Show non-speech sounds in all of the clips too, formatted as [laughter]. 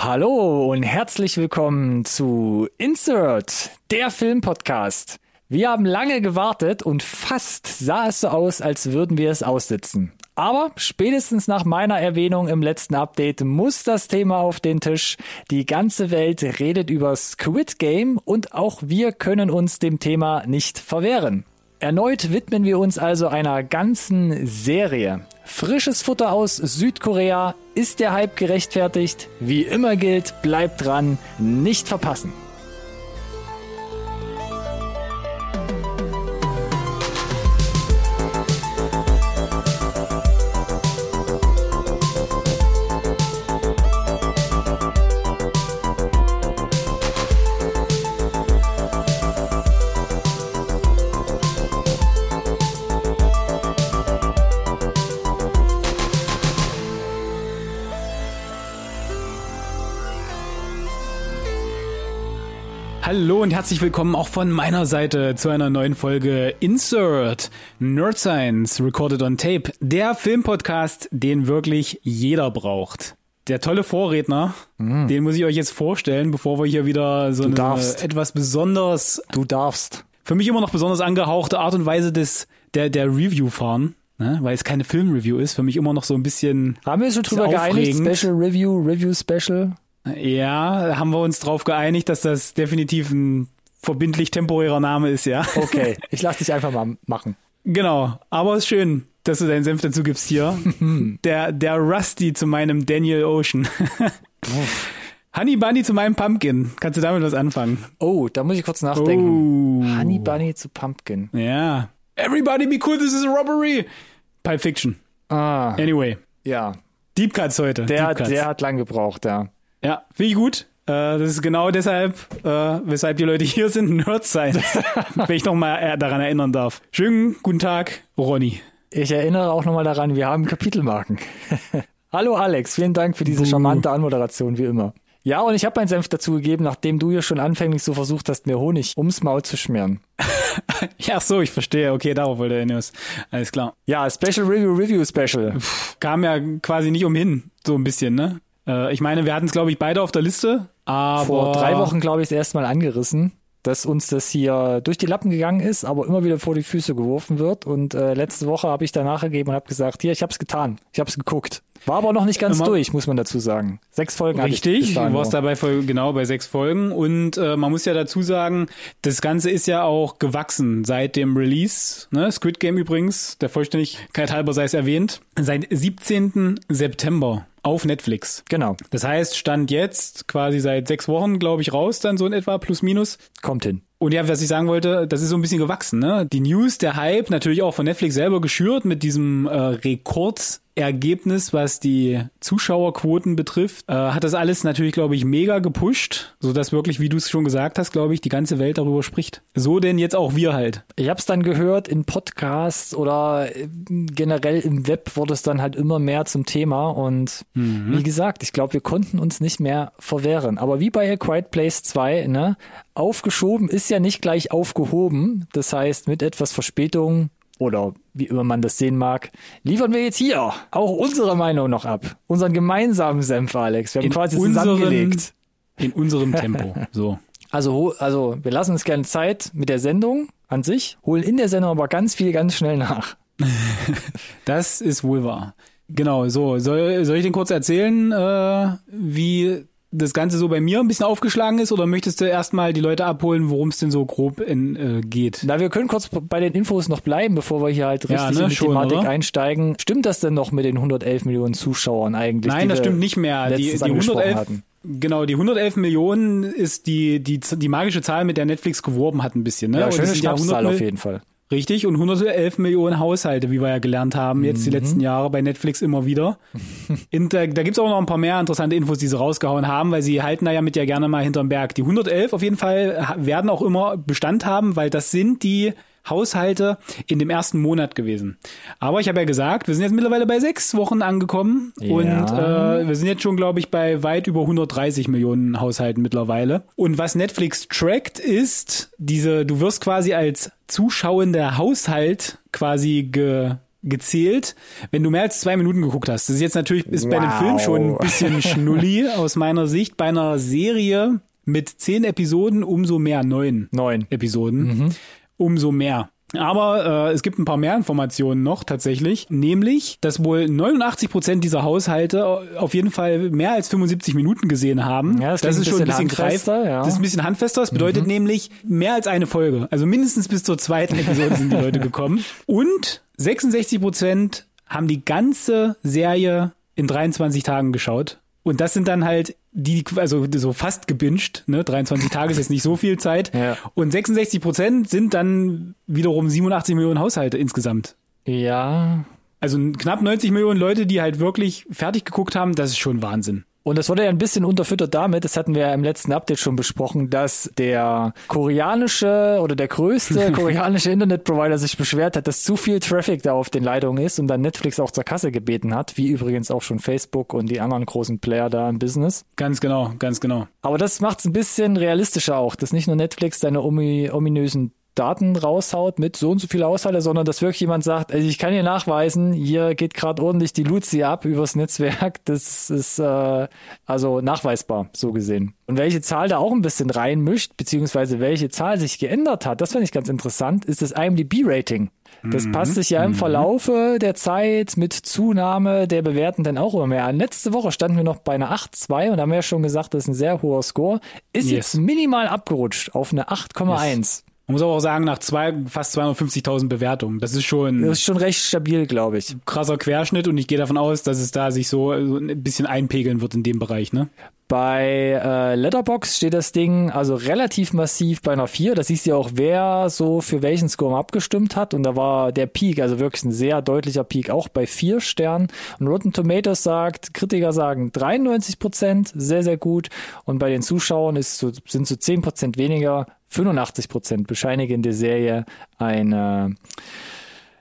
Hallo und herzlich willkommen zu Insert, der Filmpodcast. Wir haben lange gewartet und fast sah es so aus, als würden wir es aussitzen. Aber spätestens nach meiner Erwähnung im letzten Update muss das Thema auf den Tisch. Die ganze Welt redet über Squid Game und auch wir können uns dem Thema nicht verwehren. Erneut widmen wir uns also einer ganzen Serie. Frisches Futter aus Südkorea. Ist der Hype gerechtfertigt? Wie immer gilt, bleibt dran, nicht verpassen. Hallo und herzlich willkommen auch von meiner Seite zu einer neuen Folge Insert Nerd Science Recorded on Tape, der Filmpodcast, den wirklich jeder braucht. Der tolle Vorredner, Mhm. den muss ich euch jetzt vorstellen, bevor wir hier wieder so eine etwas besonders, Du darfst. für mich immer noch besonders angehauchte Art und Weise des der der Review fahren, ne? weil es keine Filmreview ist, für mich immer noch so ein bisschen Haben wir schon drüber geeinigt? Special Review, Review Special. Ja, haben wir uns drauf geeinigt, dass das definitiv ein verbindlich temporärer Name ist, ja. Okay, [laughs] ich lass dich einfach mal machen. Genau, aber es ist schön, dass du deinen Senf dazu gibst hier. [laughs] der, der Rusty zu meinem Daniel Ocean. [laughs] Honey Bunny zu meinem Pumpkin. Kannst du damit was anfangen? Oh, da muss ich kurz nachdenken. Oh. Honey Bunny zu Pumpkin. Ja. Everybody be cool, this is a robbery. Pulp Fiction. Ah, Anyway. ja. Deep Cuts heute. Der, Deep Cuts. der hat lang gebraucht, ja. Ja, finde ich gut. Äh, das ist genau deshalb, äh, weshalb die Leute hier sind, [laughs] Nerds sein. Wenn ich noch mal äh, daran erinnern darf. Schönen guten Tag, Ronny. Ich erinnere auch nochmal daran, wir haben Kapitelmarken. [laughs] Hallo Alex, vielen Dank für diese charmante Anmoderation, wie immer. Ja, und ich habe meinen Senf dazu gegeben, nachdem du ja schon anfänglich so versucht hast, mir Honig ums Maul zu schmieren. [laughs] Ja, ach so, ich verstehe. Okay, darauf wollte er hinaus. Alles klar. Ja, Special Review Review Special. kam ja quasi nicht umhin, so ein bisschen, ne? Äh, ich meine, wir hatten es, glaube ich, beide auf der Liste, aber Vor drei Wochen, glaube ich, das erste Mal angerissen, dass uns das hier durch die Lappen gegangen ist, aber immer wieder vor die Füße geworfen wird. Und äh, letzte Woche habe ich danach gegeben und habe gesagt, hier, ich habe es getan, ich habe es geguckt. War aber noch nicht ganz Immer- durch, muss man dazu sagen. Sechs Folgen hatte ich Richtig, bis du warst dabei voll, genau bei sechs Folgen und äh, man muss ja dazu sagen, das Ganze ist ja auch gewachsen seit dem Release, ne? Squid Game übrigens, der Vollständigkeit halber sei es erwähnt, seit 17. September auf Netflix. Genau, Das heißt, stand jetzt quasi seit sechs Wochen, glaube ich, raus, dann so in etwa, plus minus. kommt hin. Und ja, was ich sagen wollte, das ist so ein bisschen gewachsen, ne? Die News, der Hype, natürlich auch von Netflix selber geschürt mit diesem äh, Rekordergebnis, was die Zuschauerquoten betrifft, äh, hat das alles natürlich, glaube ich, mega gepusht, so dass wirklich, wie du es schon gesagt hast, glaube ich, die ganze Welt darüber spricht. So denn jetzt auch wir halt. Ich habe es dann gehört in Podcasts oder äh, generell im Web wurde es dann halt immer mehr zum Thema und wie gesagt, ich glaube, wir konnten uns nicht mehr verwehren. Aber wie bei A Quiet Place 2, ne, aufgeschoben ist ja nicht gleich aufgehoben. Das heißt, mit etwas Verspätung oder wie immer man das sehen mag, liefern wir jetzt hier auch unsere Meinung noch ab. Unseren gemeinsamen Senf, Alex. Wir haben In quasi unseren- zusammengelegt. In unserem [laughs] Tempo. So. Also, also wir lassen uns gerne Zeit mit der Sendung an sich, holen in der Sendung aber ganz viel ganz schnell nach. [laughs] Das ist wohl wahr. Genau, so. Soll, soll ich den kurz erzählen, äh, wie das Ganze so bei mir ein bisschen aufgeschlagen ist oder möchtest du erstmal die Leute abholen, worum es denn so grob in, äh, geht? Na, wir können kurz bei den Infos noch bleiben, bevor wir hier halt richtig Ja, ne, in die schon, Thematik oder? einsteigen. Stimmt das denn noch mit den 111 Millionen Zuschauern eigentlich? Nein, das stimmt nicht mehr. Die, die angesprochen 111, hatten? genau, die 111 Millionen ist die, die, die magische Zahl, mit der Netflix geworben hat ein bisschen. Ne? Ja, schöne Schnapszahl 100 auf jeden Fall. Richtig, und 111 Millionen Haushalte, wie wir ja gelernt haben, jetzt Mhm. die letzten Jahre bei Netflix immer wieder. [laughs] Und da, da gibt's auch noch ein paar mehr interessante Infos, die sie rausgehauen haben, weil sie halten da ja mit ja gerne mal hinterm Berg. Die 111 auf jeden Fall werden auch immer Bestand haben, weil das sind die Haushalte in dem ersten Monat gewesen. Aber ich habe ja gesagt, wir sind jetzt mittlerweile bei sechs Wochen angekommen Ja. und äh, wir sind jetzt schon, glaube ich, bei weit über 130 Millionen Haushalten mittlerweile. Und was Netflix trackt, ist diese, du wirst quasi als zuschauender Haushalt quasi ge gezählt, wenn du mehr als zwei Minuten geguckt hast. Das ist jetzt natürlich ist bei einem Wow. Film schon ein bisschen [laughs] schnulli aus meiner Sicht. Bei einer Serie mit zehn Episoden umso mehr, neun Neun. Episoden, umso mehr. Aber äh, es gibt ein paar mehr Informationen noch tatsächlich, nämlich, dass wohl 89 Prozent dieser Haushalte auf jeden Fall mehr als 75 Minuten gesehen haben. Ja, das das ist schon ein bisschen bisschen greif. handfester, ja. Mhm. Das ist ein bisschen handfester. Das bedeutet nämlich mehr als eine Folge. Also mindestens bis zur zweiten Episode sind die Leute gekommen. Und 66 Prozent haben die ganze Serie in 23 Tagen geschaut. Und das sind dann halt die, also so fast gebinged, ne? 23 Tage ist jetzt nicht so viel Zeit. Ja. Und 66 Prozent sind dann wiederum 87 Millionen Haushalte insgesamt. Ja. Also knapp 90 Millionen Leute, die halt wirklich fertig geguckt haben, das ist schon Wahnsinn. Und das wurde ja ein bisschen unterfüttert damit, das hatten wir ja im letzten Update schon besprochen, dass der koreanische oder der größte [laughs] koreanische Internetprovider sich beschwert hat, dass zu viel Traffic da auf den Leitungen ist und dann Netflix auch zur Kasse gebeten hat, wie übrigens auch schon Facebook und die anderen großen Player da im Business. Ganz genau, ganz genau. Aber das macht es ein bisschen realistischer auch, dass nicht nur Netflix deine omi ominösen Daten raushaut mit so und so viel Haushalte, sondern dass wirklich jemand sagt, also ich kann hier nachweisen, hier geht gerade ordentlich die Luzi ab übers Netzwerk. Das ist äh, also nachweisbar, so gesehen. Und welche Zahl da auch ein bisschen reinmischt, beziehungsweise welche Zahl sich geändert hat, das fand ich ganz interessant, ist das IMDb-Rating. Das passt sich ja im Verlaufe der Zeit mit Zunahme der Bewertenden auch immer mehr an. Letzte Woche standen wir noch bei einer 8,2 und haben ja schon gesagt, das ist ein sehr hoher Score. Ist Yes. jetzt minimal abgerutscht auf eine 8,1. Man muss aber auch sagen, nach zwei, fast 250.000 Bewertungen, das ist schon Das ist schon recht stabil, glaube ich. krasser Querschnitt und ich gehe davon aus, dass es da sich so so ein bisschen einpegeln wird in dem Bereich, ne? Bei äh, Letterbox steht das Ding also relativ massiv bei einer 4. Da siehst du ja auch, wer so für welchen Score abgestimmt hat. Und da war der Peak, also wirklich ein sehr deutlicher Peak, auch bei 4 Sternen. Und Rotten Tomatoes sagt, Kritiker sagen 93 Prozent, sehr, sehr gut. Und bei den Zuschauern ist so, sind so 10 Prozent weniger, 85 Prozent bescheinigen der Serie eine,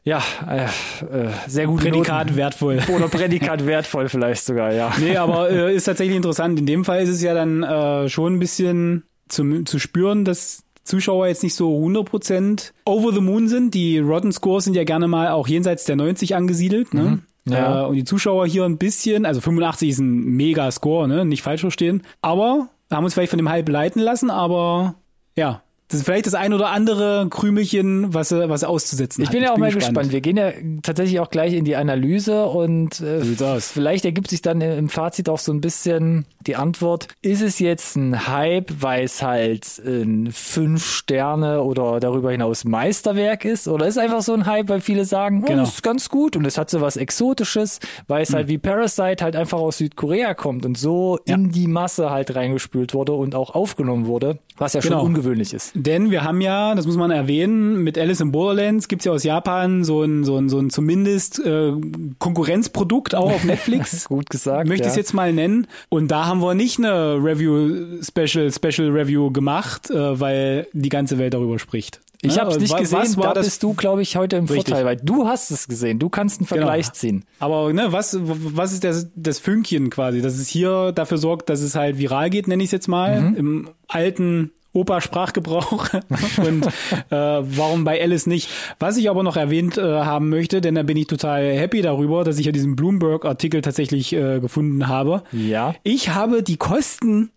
ja, äh, äh, sehr gute Prädikat Noten. wertvoll. [laughs] Oder Prädikat wertvoll vielleicht sogar, ja. Nee, aber äh, ist tatsächlich interessant. In dem Fall ist es ja dann äh, schon ein bisschen zum, zu spüren, dass Zuschauer jetzt nicht so 100% over the moon sind. Die Rotten Scores sind ja gerne mal auch jenseits der 90 angesiedelt. Ne? Ja. Äh, und die Zuschauer hier ein bisschen, also 85 ist ein mega Score, ne? nicht falsch verstehen. Aber haben uns vielleicht von dem Hype leiten lassen, aber ja, das ist vielleicht das ein oder andere Krümelchen, was, er- was er auszusetzen Ich hat. bin ja auch mal gespannt. Wir gehen ja tatsächlich auch gleich in die Analyse und äh, vielleicht ergibt sich dann im Fazit auch so ein bisschen die Antwort, ist es jetzt ein Hype, weil es halt ein fünf Sterne oder darüber hinaus Meisterwerk ist oder ist es einfach so ein Hype, weil viele sagen, oh, Genau. das ist ganz gut und es hat so was Exotisches, weil es halt wie Parasite halt einfach aus Südkorea kommt und so Ja. in die Masse halt reingespült wurde und auch aufgenommen wurde, was ja schon Genau. ungewöhnlich ist. Denn wir haben ja, das muss man erwähnen, mit Alice in Borderlands gibt's ja aus Japan so ein, so ein, so ein zumindest äh, Konkurrenzprodukt auch auf Netflix. [laughs] Gut gesagt. Möchte ich ja. es jetzt mal nennen. Und da haben wir nicht eine Review, Special, Special Review gemacht, äh, weil die ganze Welt darüber spricht. Ich Ne? habe es nicht Wa- gesehen, was da war das? bist du, glaube ich, heute im Richtig. Vorteil, weil du hast es gesehen. Du kannst einen Vergleich Genau. ziehen. Aber ne, was, was ist das, das Fünkchen quasi, dass es hier dafür sorgt, dass es halt viral geht, nenne ich es jetzt mal, Mhm. im alten Opa-Sprachgebrauch [laughs] und äh, warum bei Alice nicht. Was ich aber noch erwähnt äh, haben möchte, denn da bin ich total happy darüber, dass ich ja diesen Bloomberg-Artikel tatsächlich äh, gefunden habe. Ja. Ich habe die Kosten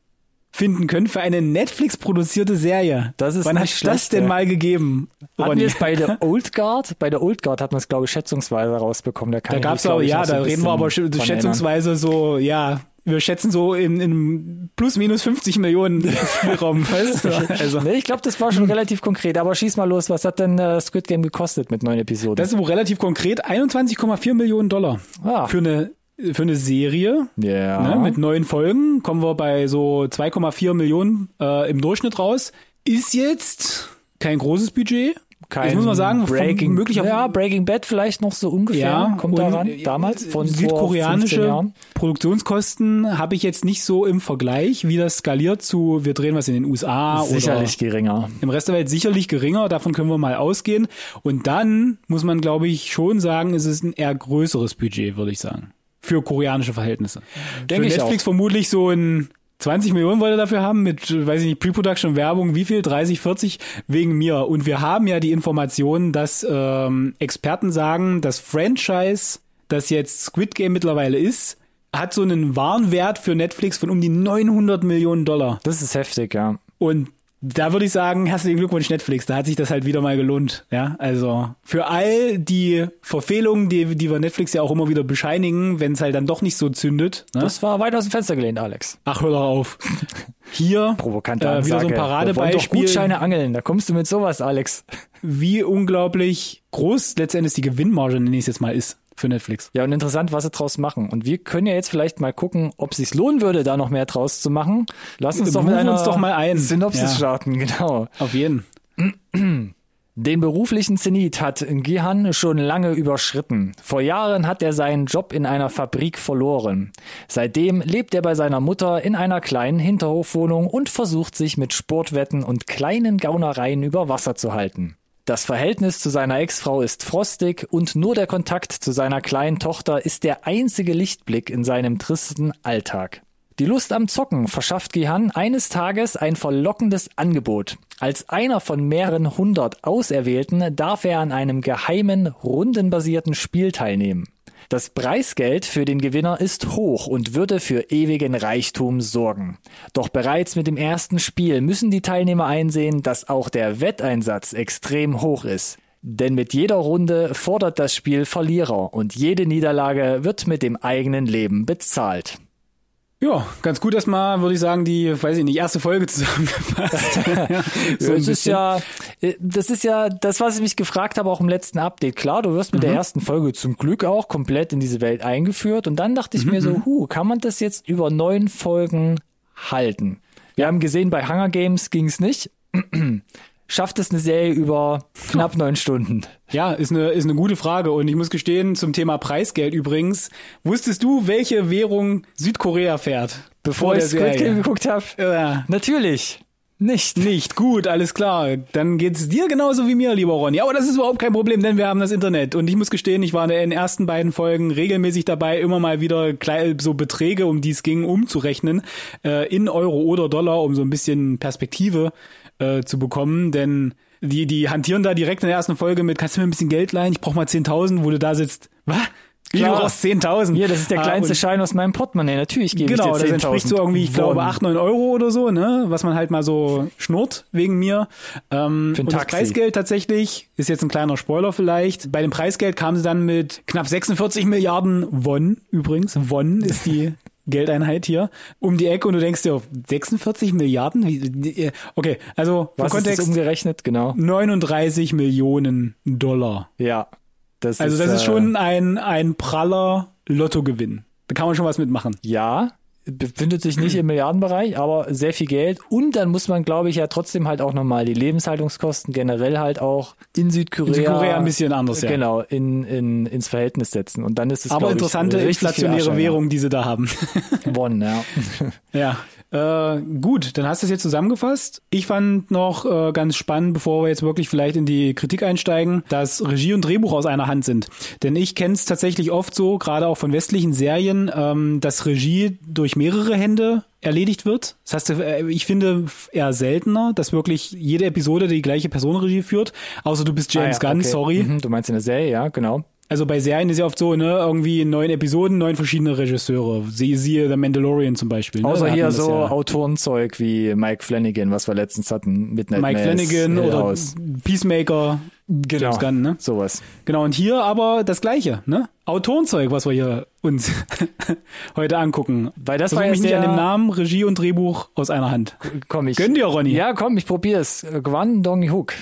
finden können für eine Netflix-produzierte Serie. Das ist Wann hat das denn mal gegeben? Hatten wir es bei der [laughs] Old Guard? Bei der Old Guard hat man es, glaube ich, schätzungsweise rausbekommen. Da, Da glaub aber, ich, ja, da reden wir aber schätzungsweise so, ja, wir schätzen so in, in plus minus 50 Millionen [laughs] Spielraum, weißt du? Also. Nee, ich glaube, das war schon relativ konkret. Aber schieß mal los. Was hat denn äh, Squid Game gekostet mit neun Episoden? das ist wohl relativ konkret 21,4 Millionen Dollar Ah. für eine für eine Serie ja. ne, mit neun Folgen kommen wir bei so 2,4 Millionen äh, im Durchschnitt raus. Ist jetzt kein großes Budget. Kein Jetzt muss man sagen, Breaking, möglicher- ja, Breaking Bad vielleicht noch so ungefähr. Ja, kommt daran. Damals von vor 15 südkoreanische. Produktionskosten habe ich jetzt nicht so im Vergleich, wie das skaliert zu, wir drehen was in den USA Sicherlich geringer. im Rest der Welt sicherlich geringer, davon können wir mal ausgehen. Und dann muss man, glaube ich, schon sagen, ist es ein eher größeres Budget, würde ich sagen. Für koreanische Verhältnisse. Denke Für ich Netflix vermutlich so ein 20 Millionen wollte er dafür haben mit, weiß ich nicht, Pre-Production, Werbung, wie viel? 30, 40? Wegen mir. Und wir haben ja die Information, dass ähm, Experten sagen, das Franchise, das jetzt Squid Game mittlerweile ist, hat so einen Warenwert für Netflix von um die 900 Millionen Dollar. Das ist heftig, ja. Und da würde ich sagen, herzlichen Glückwunsch Netflix, da hat sich das halt wieder mal gelohnt. Ja, also für all die Verfehlungen, die, die wir Netflix ja auch immer wieder bescheinigen, wenn es halt dann doch nicht so zündet. Ne? Das war weit aus dem Fenster gelehnt, Alex. Ach, hör doch auf. [laughs] Hier Provokante äh, wieder so ein Ansage. Wir Paradebeispiel, Gutscheine angeln, da kommst du mit sowas, Alex. wie unglaublich groß letztendlich die Gewinnmarge, nenne ich es jetzt mal, ist für Netflix. Ja, und interessant, was sie draus machen. Und wir können ja jetzt vielleicht mal gucken, ob es sich lohnen würde, da noch mehr draus zu machen. Lass uns doch einer uns doch mal ein. Synopsis Ja. starten, genau. Auf jeden. Den beruflichen Zenit hat Gihan schon lange überschritten. Vor Jahren hat er seinen Job in einer Fabrik verloren. Seitdem lebt er bei seiner Mutter in einer kleinen Hinterhofwohnung und versucht sich mit Sportwetten und kleinen Gaunereien über Wasser zu halten. Das Verhältnis zu seiner Ex-Frau ist frostig und nur der Kontakt zu seiner kleinen Tochter ist der einzige Lichtblick in seinem tristen Alltag. Die Lust am Zocken verschafft Gihan eines Tages ein verlockendes Angebot. Als einer von mehreren hundert Auserwählten darf er an einem geheimen, rundenbasierten Spiel teilnehmen. Das Preisgeld für den Gewinner ist hoch und würde für ewigen Reichtum sorgen. Doch bereits mit dem ersten Spiel müssen die Teilnehmer einsehen, dass auch der Wetteinsatz extrem hoch ist. Denn mit jeder Runde fordert das Spiel Verlierer und jede Niederlage wird mit dem eigenen Leben bezahlt. Ja, ganz gut erstmal, würde ich sagen, die, weiß ich nicht, erste Folge zusammengefasst. [laughs] [laughs] so das ist ja, äh, das ist ja das, was ich mich gefragt habe, auch im letzten Update. Klar, du wirst mit Mhm. der ersten Folge zum Glück auch komplett in diese Welt eingeführt. Und dann dachte ich Mhm, mir so, hu, kann man das jetzt über neun Folgen halten? Wir haben gesehen, bei Hunger Games ging es nicht. Schafft es eine Serie über knapp neun Stunden? Ja, ist eine, ist eine gute Frage. Und ich muss gestehen, zum Thema Preisgeld übrigens, wusstest du, welche Währung Südkorea fährt? Bevor Vor ich Squid Game geguckt habe? Ja. Natürlich. Nicht. Nicht, gut, alles klar. Dann geht's dir genauso wie mir, lieber Ronny. Aber das ist überhaupt kein Problem, denn wir haben das Internet. Und ich muss gestehen, ich war in den ersten beiden Folgen regelmäßig dabei, immer mal wieder so Beträge, um die es ging, umzurechnen, äh, in Euro oder Dollar, um so ein bisschen Perspektive äh, zu bekommen. Denn die, die hantieren da direkt in der ersten Folge mit, kannst du mir ein bisschen Geld leihen? Ich brauch mal 10.000, wo du da sitzt. Was? Wie du brauchst 10.000? Hier, das ist der Ah, kleinste Schein aus meinem Portemonnaie. Natürlich gebe Genau, ich das dir 10.000 entspricht so irgendwie, ich glaube, Won. 8, 9 Euro oder so, ne? Was man halt mal so schnurrt wegen mir. Ähm, Für ein und das Taxi. Preisgeld tatsächlich, ist jetzt ein kleiner Spoiler vielleicht. Bei dem Preisgeld kamen sie dann mit knapp 46 Milliarden Won übrigens. Won ist die Geldeinheit hier um die Ecke und du denkst dir, 46 Milliarden? Wie, okay, also Was ist das Kontext umgerechnet? Genau. 39 Millionen Dollar. Ja. Das Also das ist äh, schon ein, ein praller Lottogewinn. Da kann man schon was mitmachen. Ja, befindet sich nicht im Milliardenbereich, aber sehr viel Geld. Und dann muss man, glaube ich, ja trotzdem halt auch nochmal die Lebenshaltungskosten generell halt auch in Südkorea. In Südkorea ein bisschen anders, ja. Genau, in, in, ins Verhältnis setzen. Und dann ist es, Aber interessante ich, inflationäre Währung, die sie da haben. Won, ja. [laughs] ja. Äh, gut, dann hast du es jetzt zusammengefasst. Ich fand noch äh, ganz spannend, bevor wir jetzt wirklich vielleicht in die Kritik einsteigen, dass Regie und Drehbuch aus einer Hand sind. Denn ich kenne es tatsächlich oft so, gerade auch von westlichen Serien, ähm, dass Regie durch mehrere Hände erledigt wird. Das heißt, äh, ich finde eher seltener, dass wirklich jede Episode die gleiche Person Regie führt. Außer du bist James Ah, ja, Gunn, okay. sorry. Mhm, du meinst in der Serie, ja, genau. Also bei Serien ist ja oft so, ne, irgendwie in neun Episoden, neun verschiedene Regisseure. Sie, siehe The Mandalorian zum Beispiel. Ne? Außer Da hier so ja. Autorenzeug wie Mike Flanagan, was wir letztens hatten, Midnight Mike Mass, Flanagan Hill oder House. Peacemaker, Genau, James Gunn, ne? sowas. Genau, und hier aber das Gleiche, ne? Autorenzeug, was wir hier uns [laughs] heute angucken. Weil das war mich nicht an dem Namen, Regie und Drehbuch aus einer Hand. Komm, ich. Gönn dir, Ronny. Ja, komm, ich probier's. Guan Dong Hook.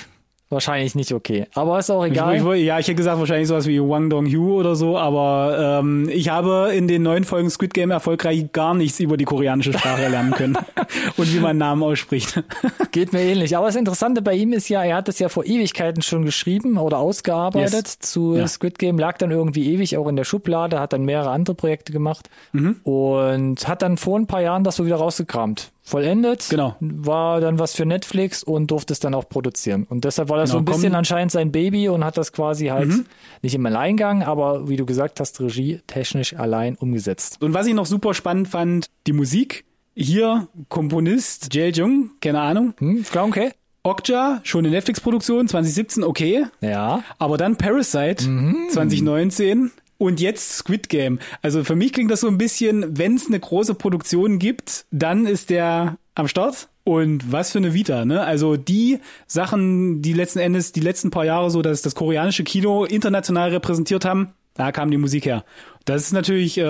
Wahrscheinlich nicht okay. Aber ist auch Ich, egal. ich, woll- ja, ich hätte gesagt wahrscheinlich sowas wie Wang Dong Hu oder so, aber ähm, ich habe in den neuen Folgen Squid Game erfolgreich gar nichts über die koreanische Sprache [laughs] lernen können [laughs] und wie man Namen ausspricht. [laughs] Geht mir ähnlich. Aber das Interessante bei ihm ist ja, er hat es ja vor Ewigkeiten schon geschrieben oder ausgearbeitet Yes. zu Ja. Squid Game, lag dann irgendwie ewig auch in der Schublade, hat dann mehrere andere Projekte gemacht Mhm. und hat dann vor ein paar Jahren das so wieder rausgekramt. Vollendet, Genau. war dann was für Netflix und durfte es dann auch produzieren. Und deshalb war das so Genau, ein bisschen kommen- anscheinend sein Baby und hat das quasi halt Mhm. nicht im Alleingang, aber wie du gesagt hast, Regie technisch allein umgesetzt. Und was ich noch super spannend fand, die Musik hier Komponist Jae Jung, keine Ahnung. Hm, klar, okay. Okja, schon eine Netflix-Produktion, 2017, okay. Ja. Aber dann Parasite, 2019 und jetzt Squid Game. Also für mich klingt das so ein bisschen, wenn es eine große Produktion gibt, dann ist der am Start. Und was für eine Vita, ne? Also die Sachen, die letzten Endes die letzten paar Jahre so, dass das koreanische Kino international repräsentiert haben, da kam die Musik her. Das ist natürlich äh,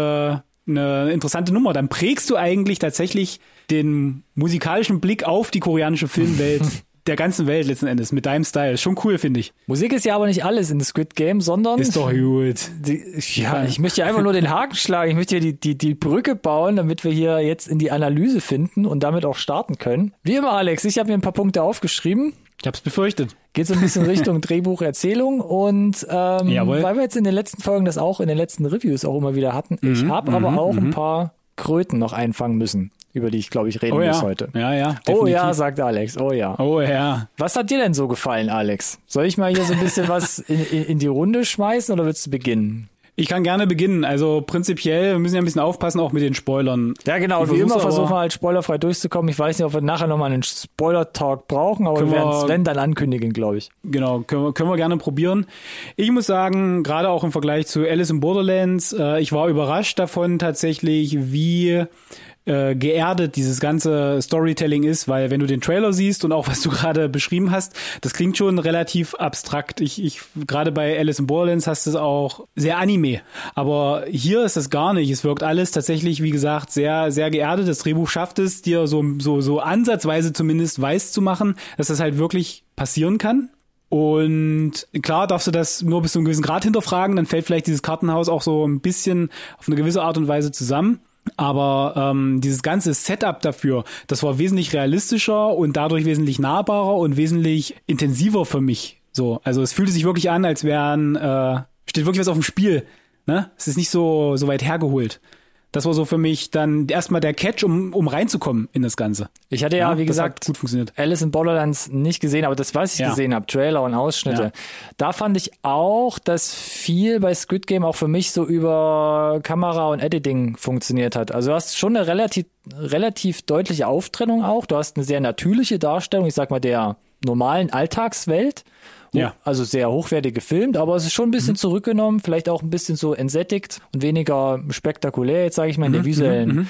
eine interessante Nummer. Dann prägst du eigentlich tatsächlich den musikalischen Blick auf die koreanische Filmwelt [laughs] der ganzen Welt letzten Endes mit deinem Style. Ist schon cool, finde ich. Musik ist ja aber nicht alles in Squid Game, sondern Ist doch gut. Die, ja, ich möchte einfach nur den Haken schlagen. Ich möchte hier die, die, die Brücke bauen, damit wir hier jetzt in die Analyse finden und damit auch starten können. Wie immer, Alex, ich habe mir ein paar Punkte aufgeschrieben. Ich hab's befürchtet. Geht so ein bisschen [laughs] Richtung Drehbuch, Erzählung und ähm, Jawohl. weil wir jetzt in den letzten Folgen das auch in den letzten Reviews auch immer wieder hatten, ich Mhm, habe aber auch ein paar Kröten noch einfangen müssen, über die ich glaube ich reden Oh muss ja. heute. Ja, ja. Oh ja, definitiv. sagt Alex. Oh ja. Oh ja. Was hat dir denn so gefallen, Alex? Soll ich mal hier so ein bisschen [laughs] was in, in, die Runde schmeißen oder willst du beginnen? Ich kann gerne beginnen. Also prinzipiell, wir müssen ja ein bisschen aufpassen, auch mit den Spoilern. Ja, genau. Ich Wie immer versuchen wir halt spoilerfrei durchzukommen. Ich weiß nicht, ob wir nachher nochmal einen Spoiler-Talk brauchen, aber wir werden es, wenn, dann ankündigen, glaube ich. Genau, können wir, können wir gerne probieren. Ich muss sagen, gerade auch im Vergleich zu Alice in Borderlands, äh, ich war überrascht davon tatsächlich, wie äh, geerdet dieses ganze Storytelling ist, weil wenn du den Trailer siehst und auch was du [laughs] gerade beschrieben hast, das klingt schon relativ abstrakt. Ich, ich gerade bei Alice in Borderlands hast du es auch sehr Anime, aber hier ist das gar nicht. Es wirkt alles tatsächlich, wie gesagt, sehr sehr geerdet. Das Drehbuch schafft es, dir so so so ansatzweise zumindest weiß zu machen, dass das halt wirklich passieren kann. Und klar darfst du das nur bis zu einem gewissen Grad hinterfragen, dann fällt vielleicht dieses Kartenhaus auch so ein bisschen auf eine gewisse Art und Weise zusammen. Aber ähm, dieses ganze Setup dafür, das war wesentlich realistischer und dadurch wesentlich nahbarer und wesentlich intensiver für mich. So, also es fühlte sich wirklich an, als wären äh, steht wirklich was auf dem Spiel. Ne? Es ist nicht so so weit hergeholt. Das war so für mich dann erstmal der Catch, um um reinzukommen in das Ganze. Ich hatte ja, wie das gesagt, gut funktioniert. Alice in Borderlands nicht gesehen, aber das, was ich Ja. gesehen habe, Trailer und Ausschnitte, Ja. da fand ich auch, dass viel bei Squid Game auch für mich so über Kamera und Editing funktioniert hat. Also du hast schon eine relativ, relativ deutliche Auftrennung auch. Du hast eine sehr natürliche Darstellung, ich sag mal, der normalen Alltagswelt. Ja. Also sehr hochwertig gefilmt, aber es ist schon ein bisschen zurückgenommen, vielleicht auch ein bisschen so entsättigt und weniger spektakulär, jetzt sage ich mal, in der visuellen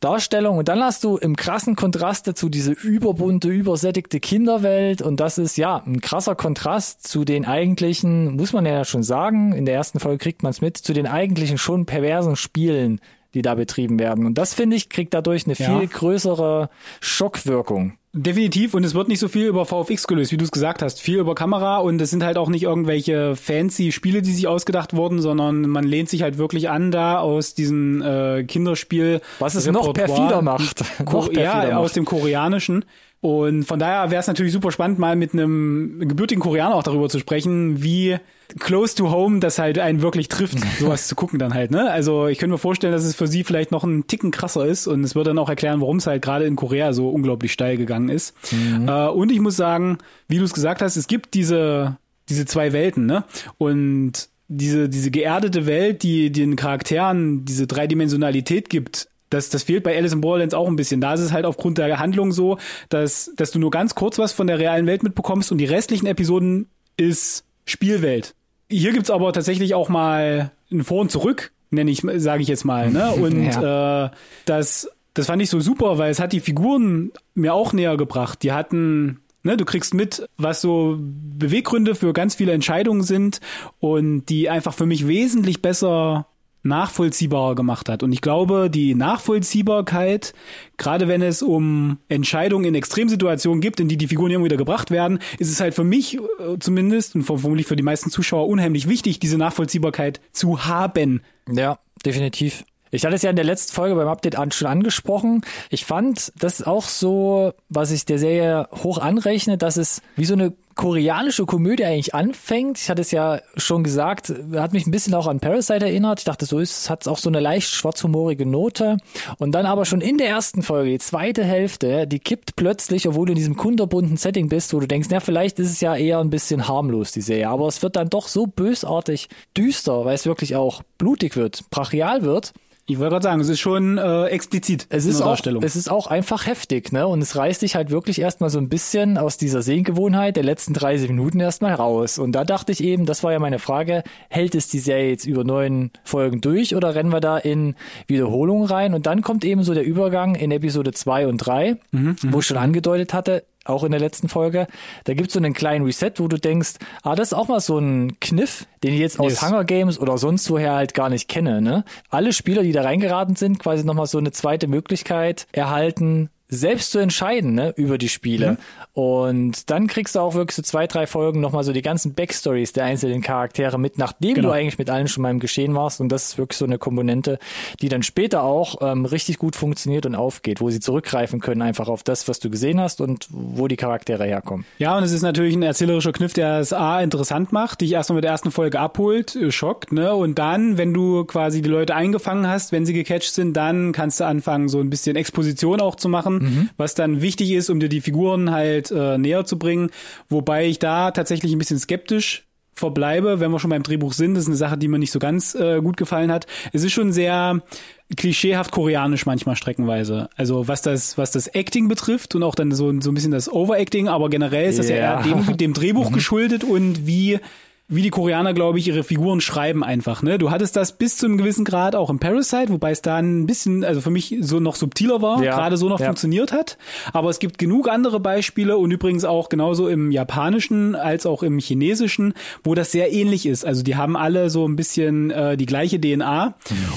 Darstellung. Und dann hast du im krassen Kontrast dazu diese überbunte, übersättigte Kinderwelt. Und das ist ja ein krasser Kontrast zu den eigentlichen, muss man ja schon sagen, in der ersten Folge kriegt man es mit, zu den eigentlichen schon perversen Spielen, die da betrieben werden. Und das, finde ich, kriegt dadurch eine Ja. viel größere Schockwirkung. Definitiv und es wird nicht so viel über VFX gelöst, wie du es gesagt hast. Viel über Kamera und es sind halt auch nicht irgendwelche fancy Spiele, die sich ausgedacht wurden, sondern man lehnt sich halt wirklich an da aus diesem äh, Kinderspiel. Was es noch perfider macht. [laughs] Noch perfider ja, macht. aus dem Koreanischen. Und von daher wäre es natürlich super spannend, mal mit einem gebürtigen Koreaner auch darüber zu sprechen, wie close to home das halt einen wirklich trifft, [laughs] sowas zu gucken dann halt. Ne? Also ich könnte mir vorstellen, dass es für sie vielleicht noch einen Ticken krasser ist und es würde dann auch erklären, warum es halt gerade in Korea so unglaublich steil gegangen ist. Äh, und ich muss sagen, wie du es gesagt hast, es gibt diese, diese zwei Welten, ne? Und diese, diese geerdete Welt, die den Charakteren diese Dreidimensionalität gibt, das, das fehlt bei Alice in Borderlands auch ein bisschen. Da ist es halt aufgrund der Handlung so, dass, dass du nur ganz kurz was von der realen Welt mitbekommst und die restlichen Episoden ist Spielwelt. Hier gibt's aber tatsächlich auch mal ein Vor und Zurück, nenne ich, sage ich jetzt mal. Ne? [laughs] Und äh, das, das fand ich so super, weil es hat die Figuren mir auch näher gebracht. Die hatten Ne, du kriegst mit, was so Beweggründe für ganz viele Entscheidungen sind und die einfach für mich wesentlich besser nachvollziehbarer gemacht hat. Und ich glaube, die Nachvollziehbarkeit, gerade wenn es um Entscheidungen in Extremsituationen gibt, in die die Figuren immer wieder gebracht werden, ist es halt für mich äh, zumindest und vermutlich für die meisten Zuschauer unheimlich wichtig, diese Nachvollziehbarkeit zu haben. Ja, definitiv. Ich hatte es ja in der letzten Folge beim Update an, schon angesprochen. Ich fand das auch so, was ich der Serie hoch anrechne, dass es wie so eine koreanische Komödie eigentlich anfängt. Ich hatte es ja schon gesagt, hat mich ein bisschen auch an Parasite erinnert. Ich dachte, so ist, hat es auch so eine leicht schwarzhumorige Note. Und dann aber schon in der ersten Folge, die zweite Hälfte, die kippt plötzlich, obwohl du in diesem kunterbunten Setting bist, wo du denkst, na, vielleicht ist es ja eher ein bisschen harmlos, die Serie. Aber es wird dann doch so bösartig düster, weil es wirklich auch blutig wird, brachial wird Ich wollte gerade sagen, es ist schon äh, explizit. Es ist, auch, es ist auch einfach heftig, ne? Und es reißt dich halt wirklich erstmal so ein bisschen aus dieser Sehgewohnheit der letzten 30 Minuten erstmal raus. Und da dachte ich eben, das war ja meine Frage, hält es die Serie jetzt über neun Folgen durch oder rennen wir da in Wiederholungen rein? Und dann kommt eben so der Übergang in Episode zwei und drei, mhm, wo ich schon angedeutet hatte, auch in der letzten Folge. Da gibt's so einen kleinen Reset, wo du denkst, ah, das ist auch mal so ein Kniff, den ich jetzt aus yes. Hunger Games oder sonst woher halt gar nicht kenne. Ne? Alle Spieler, die da reingeraten sind, quasi nochmal so eine zweite Möglichkeit erhalten, selbst zu entscheiden ne, über die Spiele. Mhm. Und dann kriegst du auch wirklich so zwei, drei Folgen nochmal so die ganzen Backstories der einzelnen Charaktere mit, nachdem genau. du eigentlich mit allen schon mal im Geschehen warst. Und das ist wirklich so eine Komponente, die dann später auch ähm, richtig gut funktioniert und aufgeht, wo sie zurückgreifen können einfach auf das, was du gesehen hast und wo die Charaktere herkommen. Ja, und es ist natürlich ein erzählerischer Kniff, der es A interessant macht, dich erstmal mit der ersten Folge abholt, äh, schockt, ne? Und dann, wenn du quasi die Leute eingefangen hast, wenn sie gecatcht sind, dann kannst du anfangen, so ein bisschen Exposition auch zu machen, mhm. was dann wichtig ist, um dir die Figuren halt äh, näher zu bringen. Wobei ich da tatsächlich ein bisschen skeptisch verbleibe, wenn wir schon beim Drehbuch sind. Das ist eine Sache, die mir nicht so ganz äh, gut gefallen hat. Es ist schon sehr klischeehaft koreanisch manchmal streckenweise. Also was das, was das Acting betrifft und auch dann so, so ein bisschen das Overacting, aber generell ist das ja, ja eher dem, dem Drehbuch [laughs] mhm. geschuldet und wie wie die Koreaner, glaube ich, ihre Figuren schreiben einfach. Ne? Du hattest das bis zu einem gewissen Grad auch im Parasite, wobei es da ein bisschen, also für mich so noch subtiler war, ja. gerade so noch ja. funktioniert hat. Aber es gibt genug andere Beispiele und übrigens auch genauso im Japanischen als auch im Chinesischen, wo das sehr ähnlich ist. Also die haben alle so ein bisschen äh, die gleiche DNA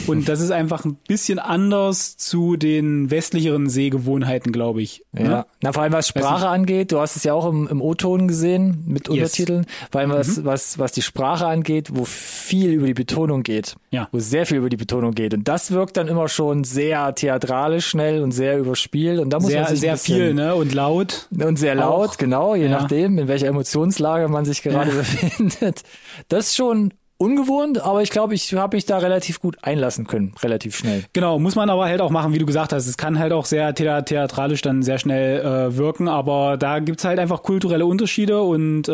und das ist einfach ein bisschen anders zu den westlicheren Sehgewohnheiten, glaube ich. Ja. Ne? Na, vor allem was Sprache angeht, du hast es ja auch im, im O-Ton gesehen mit Untertiteln, vor allem mhm. was, was was die Sprache angeht, wo viel über die Betonung geht. Ja. Wo sehr viel über die Betonung geht. Und das wirkt dann immer schon sehr theatralisch schnell und sehr überspielt. Und da muss sehr, man sich sehr viel, ne? Und laut. Und sehr laut, auch. genau, je ja. nachdem, in welcher Emotionslage man sich gerade ja. [laughs] befindet. Das ist schon ungewohnt, aber ich glaube, ich habe mich da relativ gut einlassen können, relativ schnell. Genau, muss man aber halt auch machen, wie du gesagt hast. Es kann halt auch sehr theatralisch dann sehr schnell äh, wirken, aber da gibt's halt einfach kulturelle Unterschiede und äh,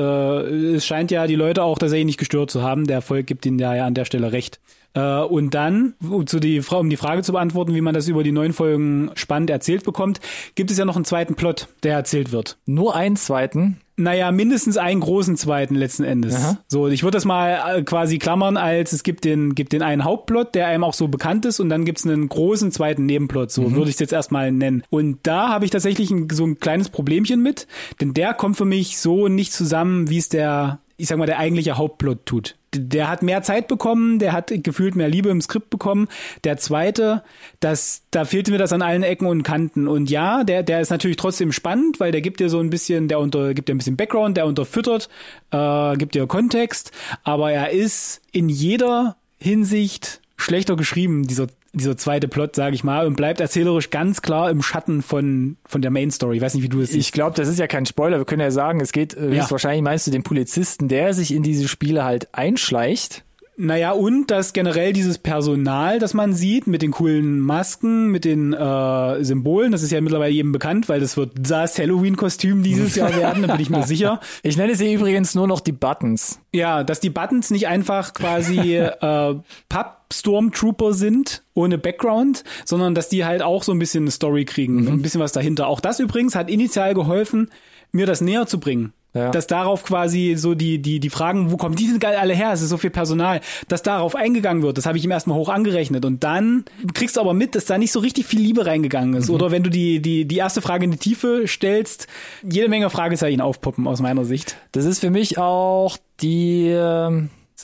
es scheint ja die Leute auch tatsächlich nicht gestört zu haben. Der Erfolg gibt ihnen ja an der Stelle recht. Äh, und dann, zu die, um die Frage zu beantworten, wie man das über die neun Folgen spannend erzählt bekommt, gibt es ja noch einen zweiten Plot, der erzählt wird. Nur einen zweiten? Naja, mindestens einen großen zweiten letzten Endes. Aha. So, ich würde das mal äh, quasi klammern, als es gibt den, gibt den einen Hauptplot, der einem auch so bekannt ist, und dann gibt's einen großen zweiten Nebenplot, so mhm. würde ich es jetzt erstmal nennen. Und da habe ich tatsächlich ein, so ein kleines Problemchen mit, denn der kommt für mich so nicht zusammen, wie es der ich sag mal, der eigentliche Hauptplot tut. Der hat mehr Zeit bekommen, der hat gefühlt mehr Liebe im Skript bekommen. Der zweite, das, da fehlte mir das an allen Ecken und Kanten. Und ja, der, der ist natürlich trotzdem spannend, weil der gibt dir so ein bisschen, der unter, gibt dir ein bisschen Background, der unterfüttert, äh, gibt dir Kontext, aber er ist in jeder Hinsicht schlechter geschrieben, dieser dieser zweite Plot, sage ich mal, und bleibt erzählerisch ganz klar im Schatten von von der Main Story. Ich weiß nicht, wie du es siehst. Ich glaube, das ist ja kein Spoiler. Wir können ja sagen, es geht äh, ja. wahrscheinlich meinst du den Polizisten, der sich in diese Spiele halt einschleicht naja, und dass generell dieses Personal, das man sieht, mit den coolen Masken, mit den äh, Symbolen, das ist ja mittlerweile jedem bekannt, weil das wird das Halloween-Kostüm dieses Jahr werden, da bin ich mir sicher. [laughs] Ich nenne sie übrigens nur noch die Buttons. Ja, dass die Buttons nicht einfach quasi äh, Papp-Stormtrooper sind, ohne Background, sondern dass die halt auch so ein bisschen eine Story kriegen, mhm. ein bisschen was dahinter. Auch das übrigens hat initial geholfen, mir das näher zu bringen. Ja. Dass darauf quasi so die, die, die Fragen, wo kommen die denn alle her? Es ist so viel Personal, dass darauf eingegangen wird. Das habe ich ihm erstmal hoch angerechnet. Und dann kriegst du aber mit, dass da nicht so richtig viel Liebe reingegangen ist. Mhm. Oder wenn du die, die, die erste Frage in die Tiefe stellst, jede Menge Fragezeichen aufpoppen aus meiner Sicht. Das ist für mich auch die,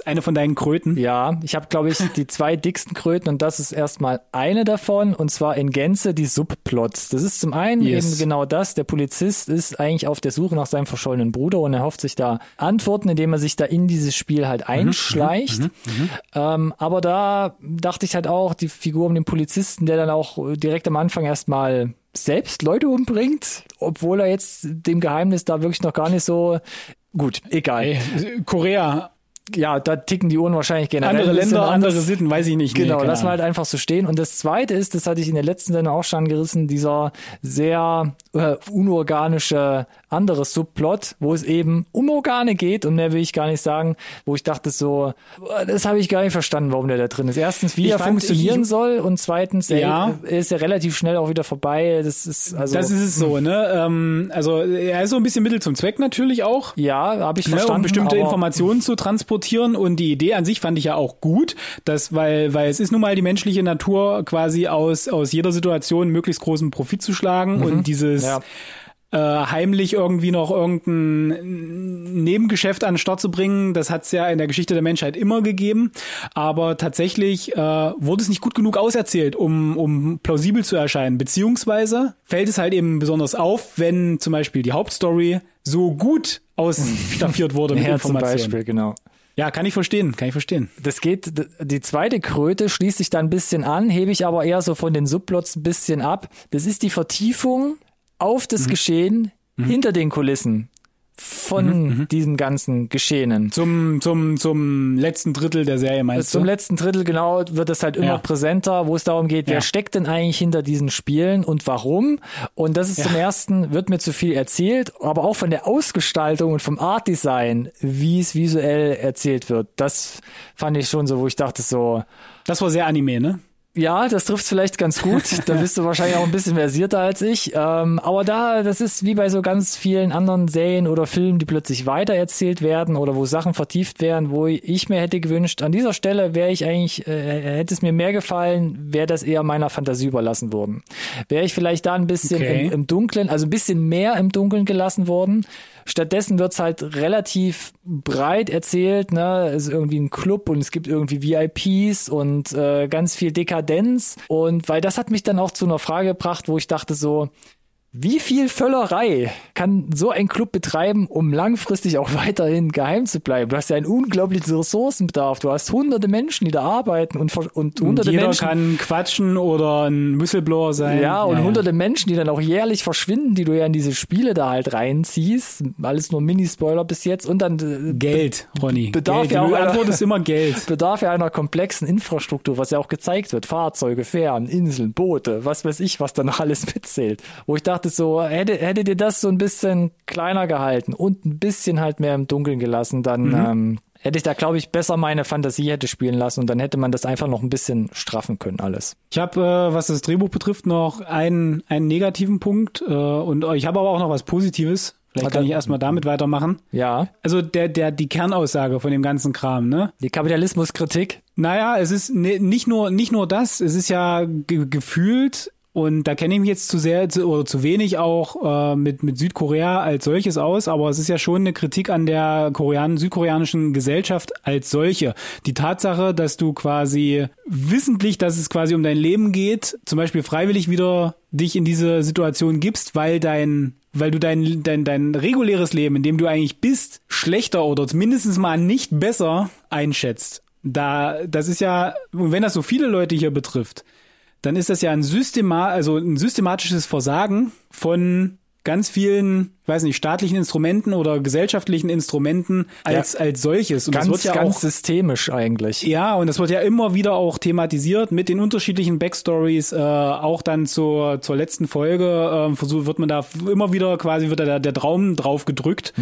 eine von deinen Kröten? Ja, ich habe, glaube ich, die zwei dicksten Kröten und das ist erstmal eine davon und zwar in Gänze die Subplots. Das ist zum einen yes. eben genau das, der Polizist ist eigentlich auf der Suche nach seinem verschollenen Bruder und er hofft sich da Antworten, indem er sich da in dieses Spiel halt mhm, einschleicht. Mhm, mh, mh. Ähm, aber da dachte ich halt auch, die Figur um den Polizisten, der dann auch direkt am Anfang erstmal selbst Leute umbringt, obwohl er jetzt dem Geheimnis da wirklich noch gar nicht so gut, egal. Ey, Korea ja, da ticken die Uhren wahrscheinlich generell. Andere Länder, andere Sitten, weiß ich nicht. Nee, Genau, keine lassen wir halt einfach so stehen. Und das zweite ist, das hatte ich in der letzten Sendung auch schon gerissen, dieser sehr äh, unorganische andere Subplot, wo es eben um Organe geht und mehr will ich gar nicht sagen, wo ich dachte so, äh, das habe ich gar nicht verstanden, warum der da drin ist. Erstens, wie Ich er fand, funktionieren ich- soll und zweitens, Ja. er ist ja relativ schnell auch wieder vorbei. Das ist also Das ist es so, ne? Ähm, also er ist so ein bisschen Mittel zum Zweck natürlich auch. ja, habe ich Ne, verstanden. um bestimmte Informationen zu transportieren und die Idee an sich fand ich ja auch gut, dass weil weil es ist nun mal die menschliche Natur quasi aus aus jeder Situation möglichst großen Profit zu schlagen und dieses Ja. äh, heimlich irgendwie noch irgendein Nebengeschäft an den Start zu bringen, das hat es ja in der Geschichte der Menschheit immer gegeben. Aber tatsächlich äh, wurde es nicht gut genug auserzählt, um, um plausibel zu erscheinen. Beziehungsweise fällt es halt eben besonders auf, wenn zum Beispiel die Hauptstory so gut [laughs] ausstaffiert wurde mit ja, zum Informationen. Beispiel, genau. Ja, kann ich verstehen, kann ich verstehen. Das geht, die zweite Kröte schließt sich da ein bisschen an, hebe ich aber eher so von den Subplots ein bisschen ab. Das ist die Vertiefung auf das Geschehen hinter den Kulissen von diesem ganzen Geschehenen. Zum, zum, zum letzten Drittel der Serie meinst Zum du? letzten Drittel genau wird es halt immer Ja. präsenter, wo es darum geht, wer Ja. steckt denn eigentlich hinter diesen Spielen und warum. Und das ist zum ersten, wird mir zu viel erzählt, aber auch von der Ausgestaltung und vom Art Design, wie es visuell erzählt wird. Das fand ich schon so, wo ich dachte so, Das war sehr Anime, ne? Ja, das trifft vielleicht ganz gut. [laughs] Da bist du wahrscheinlich auch ein bisschen versierter als ich. Ähm, aber da, das ist wie bei so ganz vielen anderen Serien oder Filmen, die plötzlich weitererzählt werden oder wo Sachen vertieft werden, wo ich mir hätte gewünscht, an dieser Stelle wäre ich eigentlich, äh, hätte es mir mehr gefallen, wäre das eher meiner Fantasie überlassen worden. Wäre ich vielleicht da ein bisschen Okay. im, im Dunklen, also ein bisschen mehr im Dunkeln gelassen worden. Stattdessen wird's halt relativ breit erzählt, ne? Es ist irgendwie ein Club und es gibt irgendwie VIPs und äh, ganz viel Dekadenz. Und weil das hat mich dann auch zu einer Frage gebracht, wo ich dachte so, wie viel Völlerei kann so ein Club betreiben, um langfristig auch [laughs] weiterhin geheim zu bleiben? Du hast ja einen unglaublichen Ressourcenbedarf. Du hast hunderte Menschen, die da arbeiten und, und hunderte Jeder Menschen. kann quatschen oder ein Whistleblower sein. Ja, und hunderte Menschen, die dann auch jährlich verschwinden, die du ja in diese Spiele da halt reinziehst. Alles nur Mini-Spoiler bis jetzt. Und dann äh, Geld, Ronny. Bedarf Geld. ja auch Antwort ist immer Geld. [laughs] bedarf ja einer komplexen Infrastruktur, was ja auch gezeigt wird. Fahrzeuge, Fähren, Inseln, Boote, was weiß ich, was da noch alles mitzählt. Wo ich dachte so, hätte, hättet ihr das so ein bisschen kleiner gehalten und ein bisschen halt mehr im Dunkeln gelassen, dann ähm, hätte ich da, glaube ich, besser meine Fantasie hätte spielen lassen und dann hätte man das einfach noch ein bisschen straffen können alles. Ich habe, äh, was das Drehbuch betrifft, noch einen, einen negativen Punkt äh, und ich habe aber auch noch was Positives. Vielleicht kann ich erstmal damit weitermachen. Ja, Also der, der, die Kernaussage von dem ganzen Kram, ne? die Kapitalismuskritik. Naja, es ist ne, nicht nur nicht nur das, es ist ja ge gefühlt und da kenne ich mich jetzt zu sehr zu, oder zu wenig auch äh, mit mit Südkorea als solches aus, aber es ist ja schon eine Kritik an der Korean südkoreanischen Gesellschaft als solche. Die Tatsache, dass du quasi wissentlich, dass es quasi um dein Leben geht, zum Beispiel freiwillig wieder dich in diese Situation gibst, weil dein weil du dein, dein, dein reguläres Leben, in dem du eigentlich bist, schlechter oder mindestens mal nicht besser einschätzt. Da, das ist ja, wenn das so viele Leute hier betrifft, dann ist das ja ein Systema, also ein systematisches Versagen von ganz vielen, ich weiß nicht, staatlichen Instrumenten oder gesellschaftlichen Instrumenten als, als solches. Und Ganz, das wird ja ganz auch systemisch eigentlich. ja, und das wird ja immer wieder auch thematisiert mit den unterschiedlichen Backstories. Äh, auch dann zur, zur letzten Folge äh, versucht, wird man da immer wieder quasi wird da der, der Traum drauf gedrückt.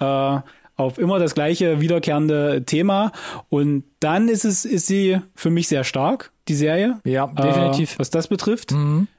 Äh, auf immer das gleiche wiederkehrende Thema. Und dann ist es, ist sie für mich sehr stark, die Serie. Ja, definitiv. Mhm. Äh, was das betrifft.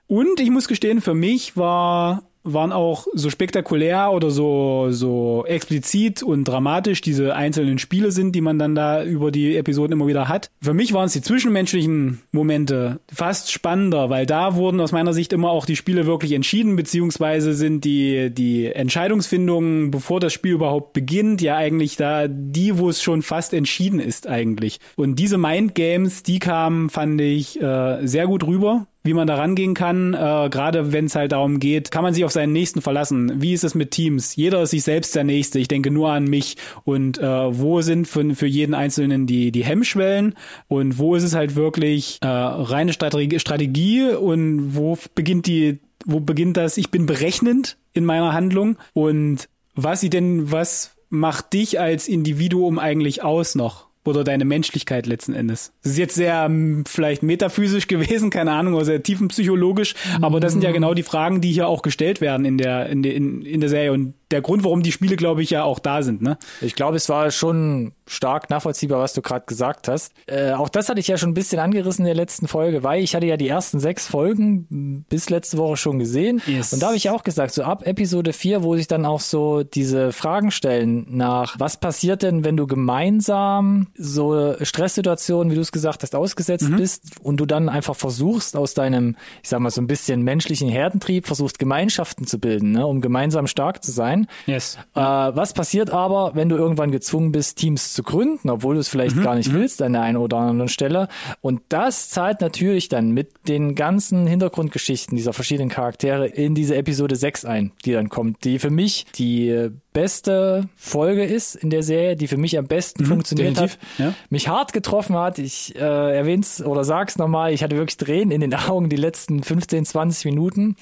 Und ich muss gestehen, für mich war waren auch so spektakulär oder so so explizit und dramatisch diese einzelnen Spiele sind, die man dann da über die Episoden immer wieder hat. Für mich waren es die zwischenmenschlichen Momente fast spannender, weil da wurden aus meiner Sicht immer auch die Spiele wirklich entschieden, beziehungsweise sind die die Entscheidungsfindungen, bevor das Spiel überhaupt beginnt, ja eigentlich da die, wo es schon fast entschieden ist eigentlich. Und diese Mindgames, die kamen, fand ich äh, sehr gut rüber wie man da rangehen kann, äh, gerade wenn es halt darum geht, kann man sich auf seinen Nächsten verlassen. Wie ist es mit Teams? Jeder ist sich selbst der Nächste. Ich denke nur an mich. Und äh, wo sind für, für jeden Einzelnen die, die Hemmschwellen? Und wo ist es halt wirklich äh, reine Strategie, Strategie? Und wo beginnt die, wo beginnt das? Ich bin berechnend in meiner Handlung. Und was sie denn, was macht dich als Individuum eigentlich aus noch? Oder deine Menschlichkeit letzten Endes. Das ist jetzt sehr m, vielleicht metaphysisch gewesen, keine Ahnung, oder sehr tiefenpsychologisch, aber das sind ja genau die Fragen, die hier auch gestellt werden in der in, der in, in der Serie. Und der Grund, warum die Spiele, glaube ich, ja auch da sind. Ne? Ich glaube, es war schon stark nachvollziehbar, was du gerade gesagt hast. Äh, auch das hatte ich ja schon ein bisschen angerissen in der letzten Folge, weil ich hatte ja die ersten sechs Folgen bis letzte Woche schon gesehen. Yes. Und da habe ich ja auch gesagt, so ab Episode 4, wo sich dann auch so diese Fragen stellen nach, was passiert denn, wenn du gemeinsam so Stresssituationen, wie du es gesagt hast, ausgesetzt Mhm. bist und du dann einfach versuchst, aus deinem, ich sag mal, so ein bisschen menschlichen Herdentrieb, versuchst Gemeinschaften zu bilden, ne, um gemeinsam stark zu sein. Yes. Äh, was passiert aber, wenn du irgendwann gezwungen bist, Teams zu gründen, obwohl du es vielleicht gar nicht willst an der einen oder anderen Stelle? Und das zahlt natürlich dann mit den ganzen Hintergrundgeschichten dieser verschiedenen Charaktere in diese Episode 6 ein, die dann kommt, die für mich die beste Folge ist in der Serie, die für mich am besten funktioniert definitiv, hat, ja. mich hart getroffen hat. Ich äh, erwähn's oder sag's nochmal, ich hatte wirklich Tränen in den [laughs] Augen die letzten 15, 20 Minuten.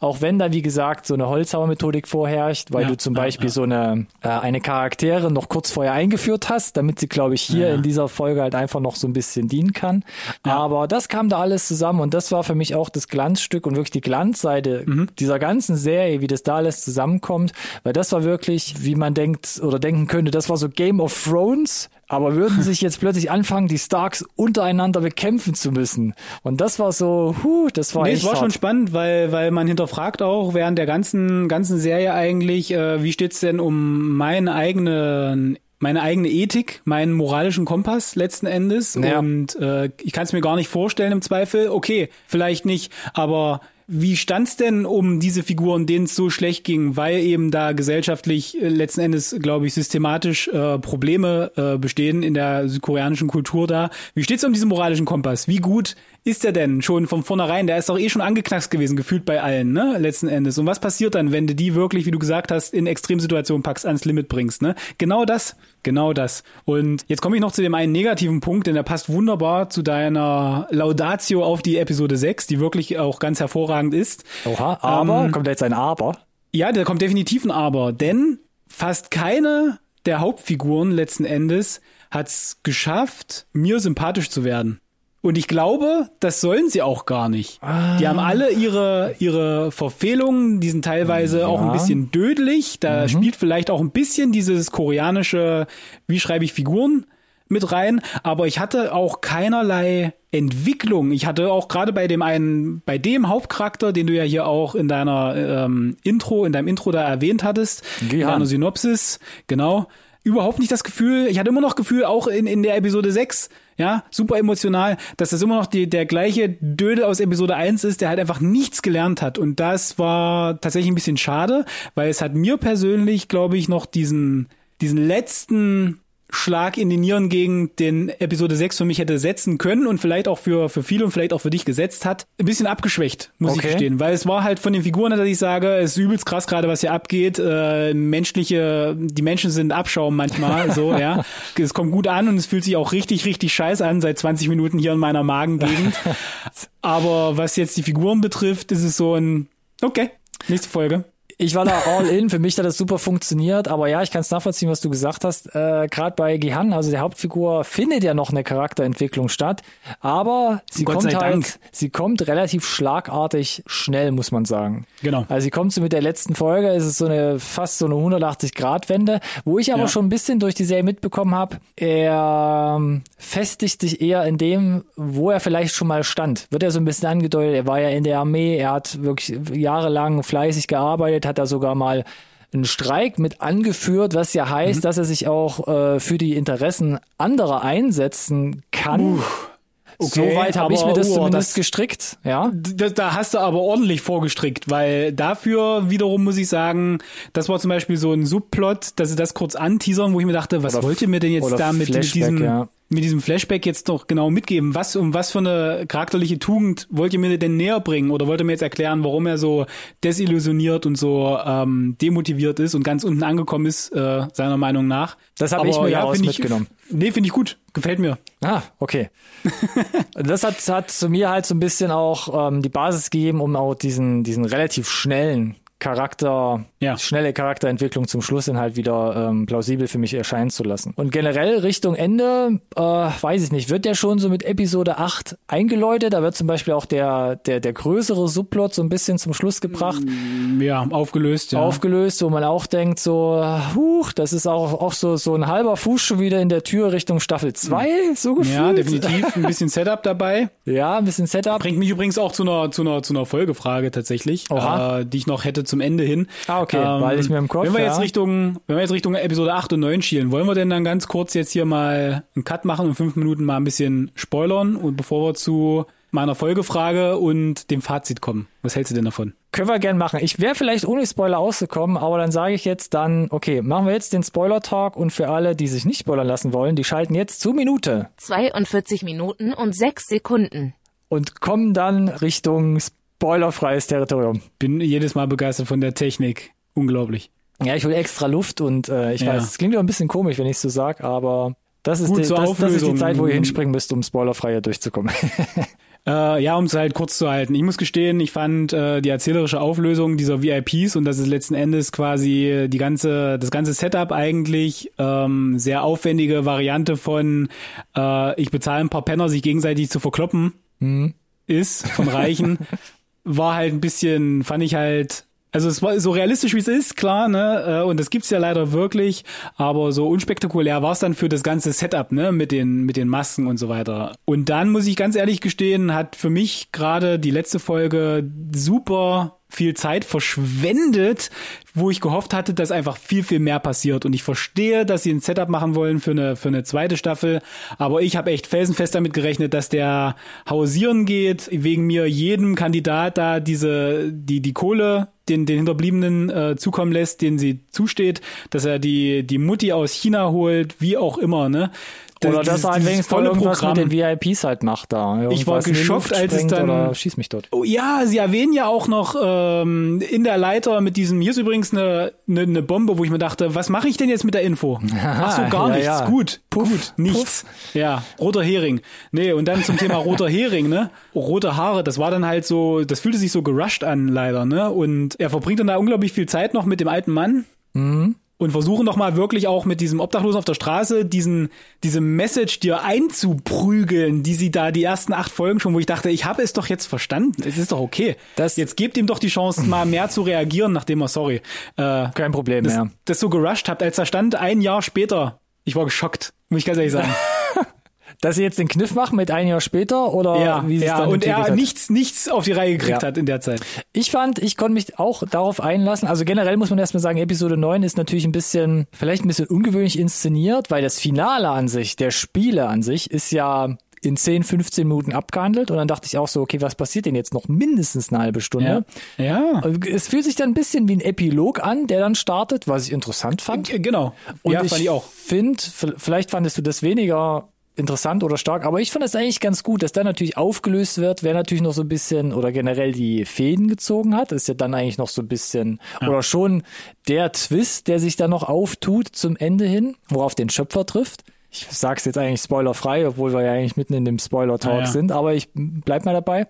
Auch wenn da, wie gesagt, so eine Holzhauer-Methodik vorherrscht, weil Ja, du zum ja, Beispiel ja. so eine, äh, eine Charaktere noch kurz vorher eingeführt hast, damit sie, glaube ich, hier in dieser Folge halt einfach noch so ein bisschen dienen kann. Aber das kam da alles zusammen und das war für mich auch das Glanzstück und wirklich die Glanzseite Mhm. dieser ganzen Serie, wie das da alles zusammenkommt, weil das war wirklich, wie man denkt oder denken könnte, das war so Game of Thrones, aber würden sich jetzt plötzlich anfangen, die Starks untereinander bekämpfen zu müssen. Und das war so, huh, das war Nee, echt es war hart. schon spannend, weil, weil man hinterfragt auch während der ganzen, ganzen Serie eigentlich, äh, wie steht's denn um meinen eigenen meine eigene Ethik, meinen moralischen Kompass letzten Endes. Ja. Und äh, ich kann es mir gar nicht vorstellen im Zweifel. Okay, vielleicht nicht, aber wie stand's denn um diese Figuren, denen es so schlecht ging, weil eben da gesellschaftlich äh, letzten Endes, glaube ich, systematisch äh, Probleme äh, bestehen in der südkoreanischen Kultur da? Wie steht's um diesen moralischen Kompass? Wie gut ist der denn schon von vornherein? Der ist doch eh schon angeknackst gewesen, gefühlt bei allen, ne? Letzten Endes. Und was passiert dann, wenn du die wirklich, wie du gesagt hast, in Extremsituationen packst, ans Limit bringst, ne? Genau das, genau das. Und jetzt komme ich noch zu dem einen negativen Punkt, denn der passt wunderbar zu deiner Laudatio auf die Episode 6, die wirklich auch ganz hervorragend ist. Oha, aber, Ähm, kommt da jetzt ein Aber? Ja, da kommt definitiv ein Aber, denn fast keine der Hauptfiguren letzten Endes hat's geschafft, mir sympathisch zu werden. Und ich glaube, das sollen sie auch gar nicht. Die haben alle ihre, ihre Verfehlungen, die sind teilweise auch ein bisschen dödelig. Da spielt vielleicht auch ein bisschen dieses koreanische, wie schreibe ich Figuren mit rein. Aber ich hatte auch keinerlei Entwicklung. Ich hatte auch gerade bei dem einen, bei dem Hauptcharakter, den du ja hier auch in deiner ähm, Intro, in deinem Intro da erwähnt hattest, in Gihan. deiner Synopsis, genau, überhaupt nicht das Gefühl, ich hatte immer noch Gefühl, auch in, in der Episode 6, ja, super emotional, dass das immer noch die, der gleiche Dödel aus Episode 1 ist, der halt einfach nichts gelernt hat. Und das war tatsächlich ein bisschen schade, weil es hat mir persönlich, glaube ich, noch diesen, diesen letzten Schlag in die Nieren gegen den Episode 6 für mich hätte setzen können und vielleicht auch für, für viele und vielleicht auch für dich gesetzt hat, ein bisschen abgeschwächt, muss ich Okay. gestehen. Weil es war halt von den Figuren, dass ich sage, es ist übelst krass gerade, was hier abgeht. Äh, menschliche, die Menschen sind Abschaum manchmal, so, [laughs] ja. Es kommt gut an und es fühlt sich auch richtig, richtig scheiße an seit 20 Minuten hier in meiner Magengegend. [laughs] Aber was jetzt die Figuren betrifft, ist es so ein, okay, nächste Folge. Ich war da all in, für mich hat das super funktioniert, aber ja, ich kann es nachvollziehen, was du gesagt hast. Äh, Gerade bei Gihan, also der Hauptfigur, findet ja noch eine Charakterentwicklung statt, aber sie Gott kommt halt, Dank. sie kommt relativ schlagartig schnell, muss man sagen. Genau. Also sie kommt so mit der letzten Folge, es ist so eine fast so eine 180-Grad-Wende, wo ich aber Ja. schon ein bisschen durch die Serie mitbekommen habe, er ähm, festigt sich eher in dem, wo er vielleicht schon mal stand. Wird er so ein bisschen angedeutet, er war ja in der Armee, er hat wirklich jahrelang fleißig gearbeitet, hat da sogar mal einen Streik mit angeführt, was ja heißt, dass er sich auch äh, für die Interessen anderer einsetzen kann. Okay, Soweit habe ich mir das uh, zumindest das- gestrickt, ja. Da, da hast du aber ordentlich vorgestrickt, weil dafür wiederum muss ich sagen, das war zum Beispiel so ein Subplot, dass sie das kurz anteasern, wo ich mir dachte, was wollt ihr mir denn jetzt da mit, mit diesem ja. Mit diesem Flashback jetzt doch genau mitgeben? Was um was für eine charakterliche Tugend wollt ihr mir denn näher bringen? Oder wollt ihr mir jetzt erklären, warum er so desillusioniert und so ähm, demotiviert ist und ganz unten angekommen ist, äh, seiner Meinung nach? Das habe ich mir daraus find ich- mitgenommen. Nee, finde ich gut. Gefällt mir. Ah, okay. [laughs] das hat, hat zu mir halt so ein bisschen auch ähm, die Basis gegeben, um auch diesen, diesen relativ schnellen Charakter, Ja. schnelle Charakterentwicklung zum Schluss dann halt wieder ähm, plausibel für mich erscheinen zu lassen. Und generell Richtung Ende, äh, weiß ich nicht, wird der schon so mit Episode 8 eingeläutet. Da wird zum Beispiel auch der, der, der größere Subplot so ein bisschen zum Schluss gebracht, Ja, aufgelöst. Ja. aufgelöst, wo man auch denkt, so, huch, das ist auch, auch so, so ein halber Fuß schon wieder in der Tür Richtung Staffel 2, so gefühlt. ja, definitiv. Ein bisschen Setup dabei. [laughs] Ja, ein bisschen Setup. Bringt mich übrigens auch zu einer, zu einer, zu einer Folgefrage tatsächlich, äh, die ich noch hätte zum Ende hin. Ähm, Ah, okay, weil ich mir im Kopf, Wenn wir jetzt ja. Richtung, wenn wir jetzt Richtung Episode 8 und 9 schielen, wollen wir denn dann ganz kurz jetzt hier mal einen Cut machen und fünf Minuten mal ein bisschen spoilern und bevor wir zu meiner Folgefrage und dem Fazit kommen. Was hältst du denn davon? Können wir gern machen. Ich wäre vielleicht ohne Spoiler ausgekommen, aber dann sage ich jetzt dann, okay, machen wir jetzt den Spoiler-Talk und für alle, die sich nicht spoilern lassen wollen, die schalten jetzt zu Minute 42 Minuten und 6 Sekunden. und kommen dann Richtung spoilerfreies Territorium. Bin jedes Mal begeistert von der Technik. Unglaublich. Ja, ich will extra Luft und äh, ich Ja. weiß, es klingt ja ein bisschen komisch, wenn ich so sag, aber das ist, Gut die, das, das ist die. Zeit, wo ihr hinspringen müsst, um spoilerfrei hier durchzukommen. [laughs] Äh, ja, um es halt kurz zu halten. Ich muss gestehen, ich fand äh, die erzählerische Auflösung dieser VIPs und das ist letzten Endes quasi die ganze, das ganze Setup eigentlich ähm, sehr aufwendige Variante von äh, ich bezahle ein paar Penner, sich gegenseitig zu verkloppen ist von Reichen, [laughs] war halt ein bisschen, fand ich halt also es war so realistisch wie es ist, klar, ne? äh, Und das gibt's ja leider wirklich, aber so unspektakulär war es dann für das ganze Setup, ne, mit den mit den Masken und so weiter. Und dann muss ich ganz ehrlich gestehen, hat für mich gerade die letzte Folge super viel Zeit verschwendet, wo ich gehofft hatte, dass einfach viel, viel mehr passiert. Und ich verstehe, dass sie ein Setup machen wollen für eine, für eine zweite Staffel, aber ich habe echt felsenfest damit gerechnet, dass der hausieren geht, wegen mir jedem Kandidat da diese, die, die Kohle den, den Hinterbliebenen äh, zukommen lässt, den sie zusteht, dass er die, die Mutti aus China holt, wie auch immer, ne? Oder dieses- dass er halt wenigstens irgendwas Programm. mit den VIPs halt macht da. Ich war Irgendwas in die geschockt, als es dann- Oder schieß mich dort. Oh, ja, sie erwähnen ja auch noch ähm, in der Leiter mit diesem, hier ist übrigens eine, eine, eine Bombe, wo ich mir dachte, was mache ich denn jetzt mit der Info? [laughs] Ach so, gar ja, nichts. ja. Gut, Puff, gut, nichts. Ja, roter Hering. Nee, und dann zum Thema [laughs] roter Hering, ne? Rote Haare, das war dann halt so, das fühlte sich so gerusht an, leider, ne? Und er verbringt dann da unglaublich viel Zeit noch mit dem alten Mann. Und versuchen noch mal wirklich auch mit diesem Obdachlosen auf der Straße diesen, diese Message dir einzuprügeln, die sie da die ersten acht Folgen schon, wo ich dachte, ich habe es doch jetzt verstanden. Es ist doch okay. Das- jetzt gebt ihm doch die Chance, mal mehr zu reagieren, nachdem er, sorry, äh, Kein Problem das, mehr. das so gerusht habt, als da stand ein Jahr später. Ich war geschockt, muss ich ganz ehrlich sagen. [laughs] Dass sie jetzt den Kniff machen mit ein Jahr später oder ja, wie sie ja, dann und er hat? nichts, nichts auf die Reihe gekriegt Ja. hat in der Zeit. Ich fand, ich konnte mich auch darauf einlassen. Also generell muss man erstmal sagen, Episode 9 ist natürlich ein bisschen, vielleicht ein bisschen ungewöhnlich inszeniert, weil das Finale an sich, der Spiele an sich, ist ja in 10, 15 Minuten abgehandelt. Und dann dachte ich auch so, okay, was passiert denn jetzt noch mindestens eine halbe Stunde? Ja. Also Es fühlt sich dann ein bisschen wie ein Epilog an, der dann startet, was ich interessant fand. Äh, Genau. Und ja, ich, fand ich auch. finde, vielleicht fandest du das weniger interessant oder stark, aber ich fand es eigentlich ganz gut, dass da natürlich aufgelöst wird, wer natürlich noch so ein bisschen oder generell die Fäden gezogen hat, ist ja dann eigentlich noch so ein bisschen oder schon der Twist, der sich dann noch auftut zum Ende hin, worauf den Schöpfer trifft. Ich sag's jetzt eigentlich spoilerfrei, obwohl wir ja eigentlich mitten in dem Spoiler-Talk Ah, ja. sind, aber ich bleib mal dabei.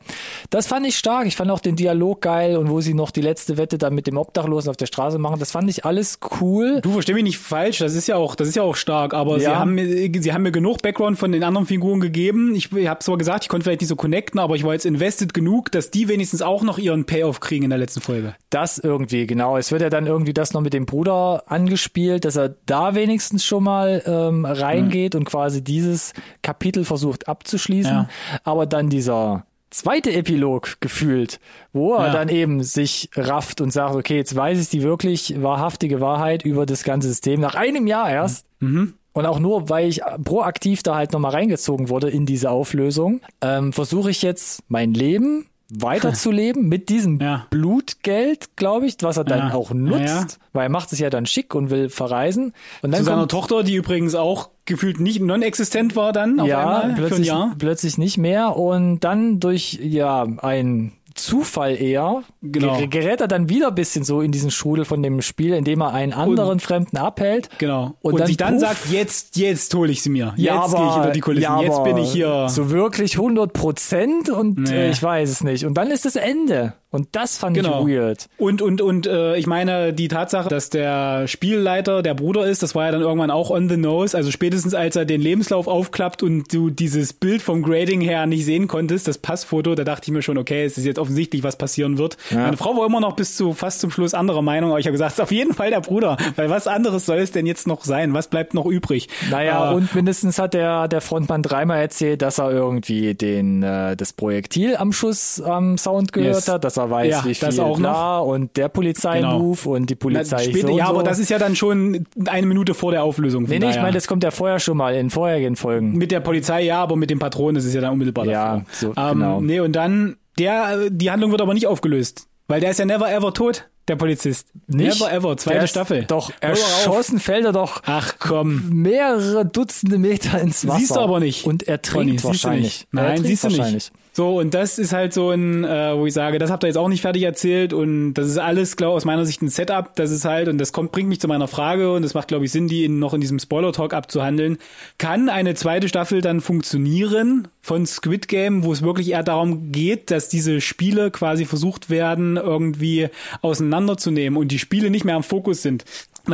Das fand ich stark. Ich fand auch den Dialog geil und wo sie noch die letzte Wette dann mit dem Obdachlosen auf der Straße machen, das fand ich alles cool. Du versteh mich nicht falsch, das ist ja auch, das ist ja auch stark, aber sie Ja. haben mir, sie haben mir genug Background von den anderen Figuren gegeben. Ich, ich habe zwar gesagt, ich konnte vielleicht nicht so connecten, aber ich war jetzt invested genug, dass die wenigstens auch noch ihren Payoff kriegen in der letzten Folge. Das irgendwie, genau. Es wird ja dann irgendwie das noch mit dem Bruder angespielt, dass er da wenigstens schon mal ähm, reingeht und quasi dieses Kapitel versucht abzuschließen. Ja. Aber dann dieser zweite Epilog gefühlt, wo er Ja. dann eben sich rafft und sagt, okay, jetzt weiß ich die wirklich wahrhaftige Wahrheit über das ganze System nach einem Jahr erst. Mhm. Und auch nur, weil ich proaktiv da halt nochmal reingezogen wurde in diese Auflösung, ähm, versuche ich jetzt mein Leben weiterzuleben mit diesem Ja. Blutgeld, glaube ich, was er dann Ja. auch nutzt, Ja, weil er macht es ja dann schick und will verreisen. Und dann Zu seiner Tochter, die übrigens auch gefühlt nicht non-existent war dann auf ja, einmal für ein plötzlich, Jahr. plötzlich nicht mehr und dann durch ja ein Zufall eher Genau. ger- gerät er dann wieder ein bisschen so in diesen Strudel von dem Spiel, indem er einen anderen Fremden abhält. Genau. Und Und, dann sich dann puff. sagt, jetzt, jetzt hole ich sie mir. Jetzt Ja, gehe ich hinter die Kulissen. ja, jetzt bin ich hier. So wirklich 100 Prozent und Nee. äh, ich weiß es nicht. Und dann ist das Ende. Und das fand Genau. ich weird. Und und und äh, ich meine die Tatsache, dass der Spielleiter der Bruder ist, das war ja dann irgendwann auch on the nose. Also spätestens als er den Lebenslauf aufklappt und du dieses Bild vom Grading her nicht sehen konntest, das Passfoto, da dachte ich mir schon, okay, es ist jetzt offensichtlich, was passieren wird. Meine Frau war immer noch bis zu fast zum Schluss anderer Meinung, aber ich habe gesagt, es ist auf jeden Fall der Bruder, weil was anderes soll es denn jetzt noch sein? Was bleibt noch übrig? Naja, Äh, und mindestens hat der, der Frontmann dreimal erzählt, dass er irgendwie den, äh, das Projektil am Schuss am Sound gehört Yes. hat, dass er weiß, Ja, wie das viel auch noch. bla und der Polizeimove und die na, Polizei später, so ja, so. aber das ist ja dann schon eine Minute vor der Auflösung. Nee, nee, ich meine, das kommt ja vorher schon mal in vorherigen Folgen. Mit der Polizei ja, aber mit dem Patron ist es ja dann unmittelbar Ja, davor. so, ähm, genau. Nee, und dann, der, die Handlung wird aber nicht aufgelöst. Weil der ist ja never ever tot, der Polizist. Nicht? Never ever, zweite ist Staffel. Doch, erschossen fällt er doch Ach komm. mehrere Dutzende Meter ins Wasser. Siehst du aber nicht. Und er Conny, trinkt siehst du wahrscheinlich. nicht. Nein, trinkt siehst du wahrscheinlich. nicht. So, und das ist halt so ein, äh, wo ich sage, das habt ihr jetzt auch nicht fertig erzählt und das ist alles, glaube aus meiner Sicht ein Setup. Das ist halt, und das kommt, bringt mich zu meiner Frage und das macht, glaube ich, Sinn, die in, noch in diesem Spoiler-Talk abzuhandeln. Kann eine zweite Staffel dann funktionieren von Squid Game, wo es wirklich eher darum geht, dass diese Spiele quasi versucht werden, irgendwie auseinanderzunehmen und die Spiele nicht mehr am Fokus sind?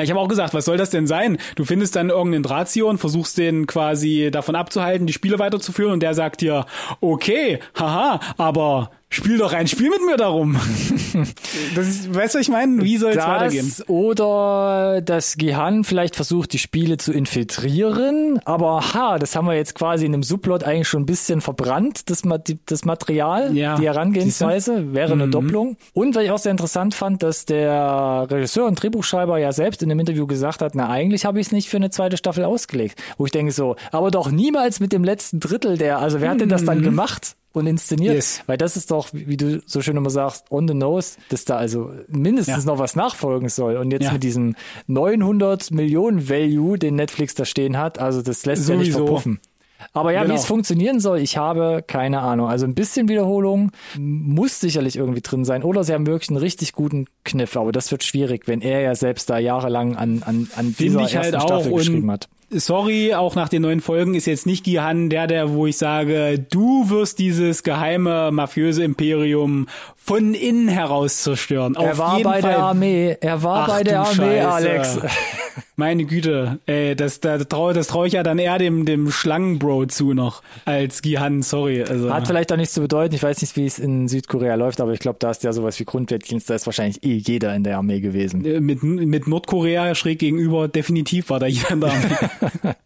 Ich habe auch gesagt, was soll das denn sein? Du findest dann irgendeinen Drahtzieher und versuchst den quasi davon abzuhalten, die Spiele weiterzuführen und der sagt dir, okay, haha, aber spiel doch ein Spiel mit mir darum. [laughs] das ist, weißt du, was ich meine? Wie soll es weitergehen? Das oder dass Gihan vielleicht versucht, die Spiele zu infiltrieren, aber ha, das haben wir jetzt quasi in einem Subplot eigentlich schon ein bisschen verbrannt, das, das Material, Ja, die Herangehensweise, wäre eine Doppelung. Und was ich auch sehr interessant fand, dass der Regisseur und Drehbuchschreiber ja selbst in einem Interview gesagt hat, na eigentlich habe ich es nicht für eine zweite Staffel ausgelegt. Wo ich denke so, aber doch niemals mit dem letzten Drittel der, also wer hat denn das dann gemacht? Und inszeniert, Yes. weil das ist doch, wie du so schön immer sagst, on the nose, dass da also mindestens Ja. noch was nachfolgen soll. Und jetzt Ja. mit diesem 900 Millionen Value, den Netflix da stehen hat, also das lässt ja nicht verpuffen. Aber ja, Genau. wie es funktionieren soll, ich habe keine Ahnung. Also ein bisschen Wiederholung muss sicherlich irgendwie drin sein. Oder sie haben wirklich einen richtig guten Kniff. Aber das wird schwierig, wenn er ja selbst da jahrelang an, an, an dieser ersten halt auch. Staffel geschrieben hat. Sorry, auch nach den neuen Folgen ist jetzt nicht Gihan der, der, wo ich sage, du wirst dieses geheime mafiöse Imperium von innen heraus zerstören. Er Auf war jeden bei Fall. der Armee. Er war Ach, bei der Armee, Scheiße. Alex. [laughs] Meine Güte, ey, das, das traue trau ich ja dann eher dem, dem Schlangenbro zu noch als Gihan, sorry. Also, Hat vielleicht auch nichts zu bedeuten. Ich weiß nicht, wie es in Südkorea läuft, aber ich glaube, da ist ja sowas wie Grundwehrdienst. Da ist wahrscheinlich eh jeder in der Armee gewesen. äh, mit, mit Nordkorea schräg gegenüber, definitiv war da jeder da. [laughs]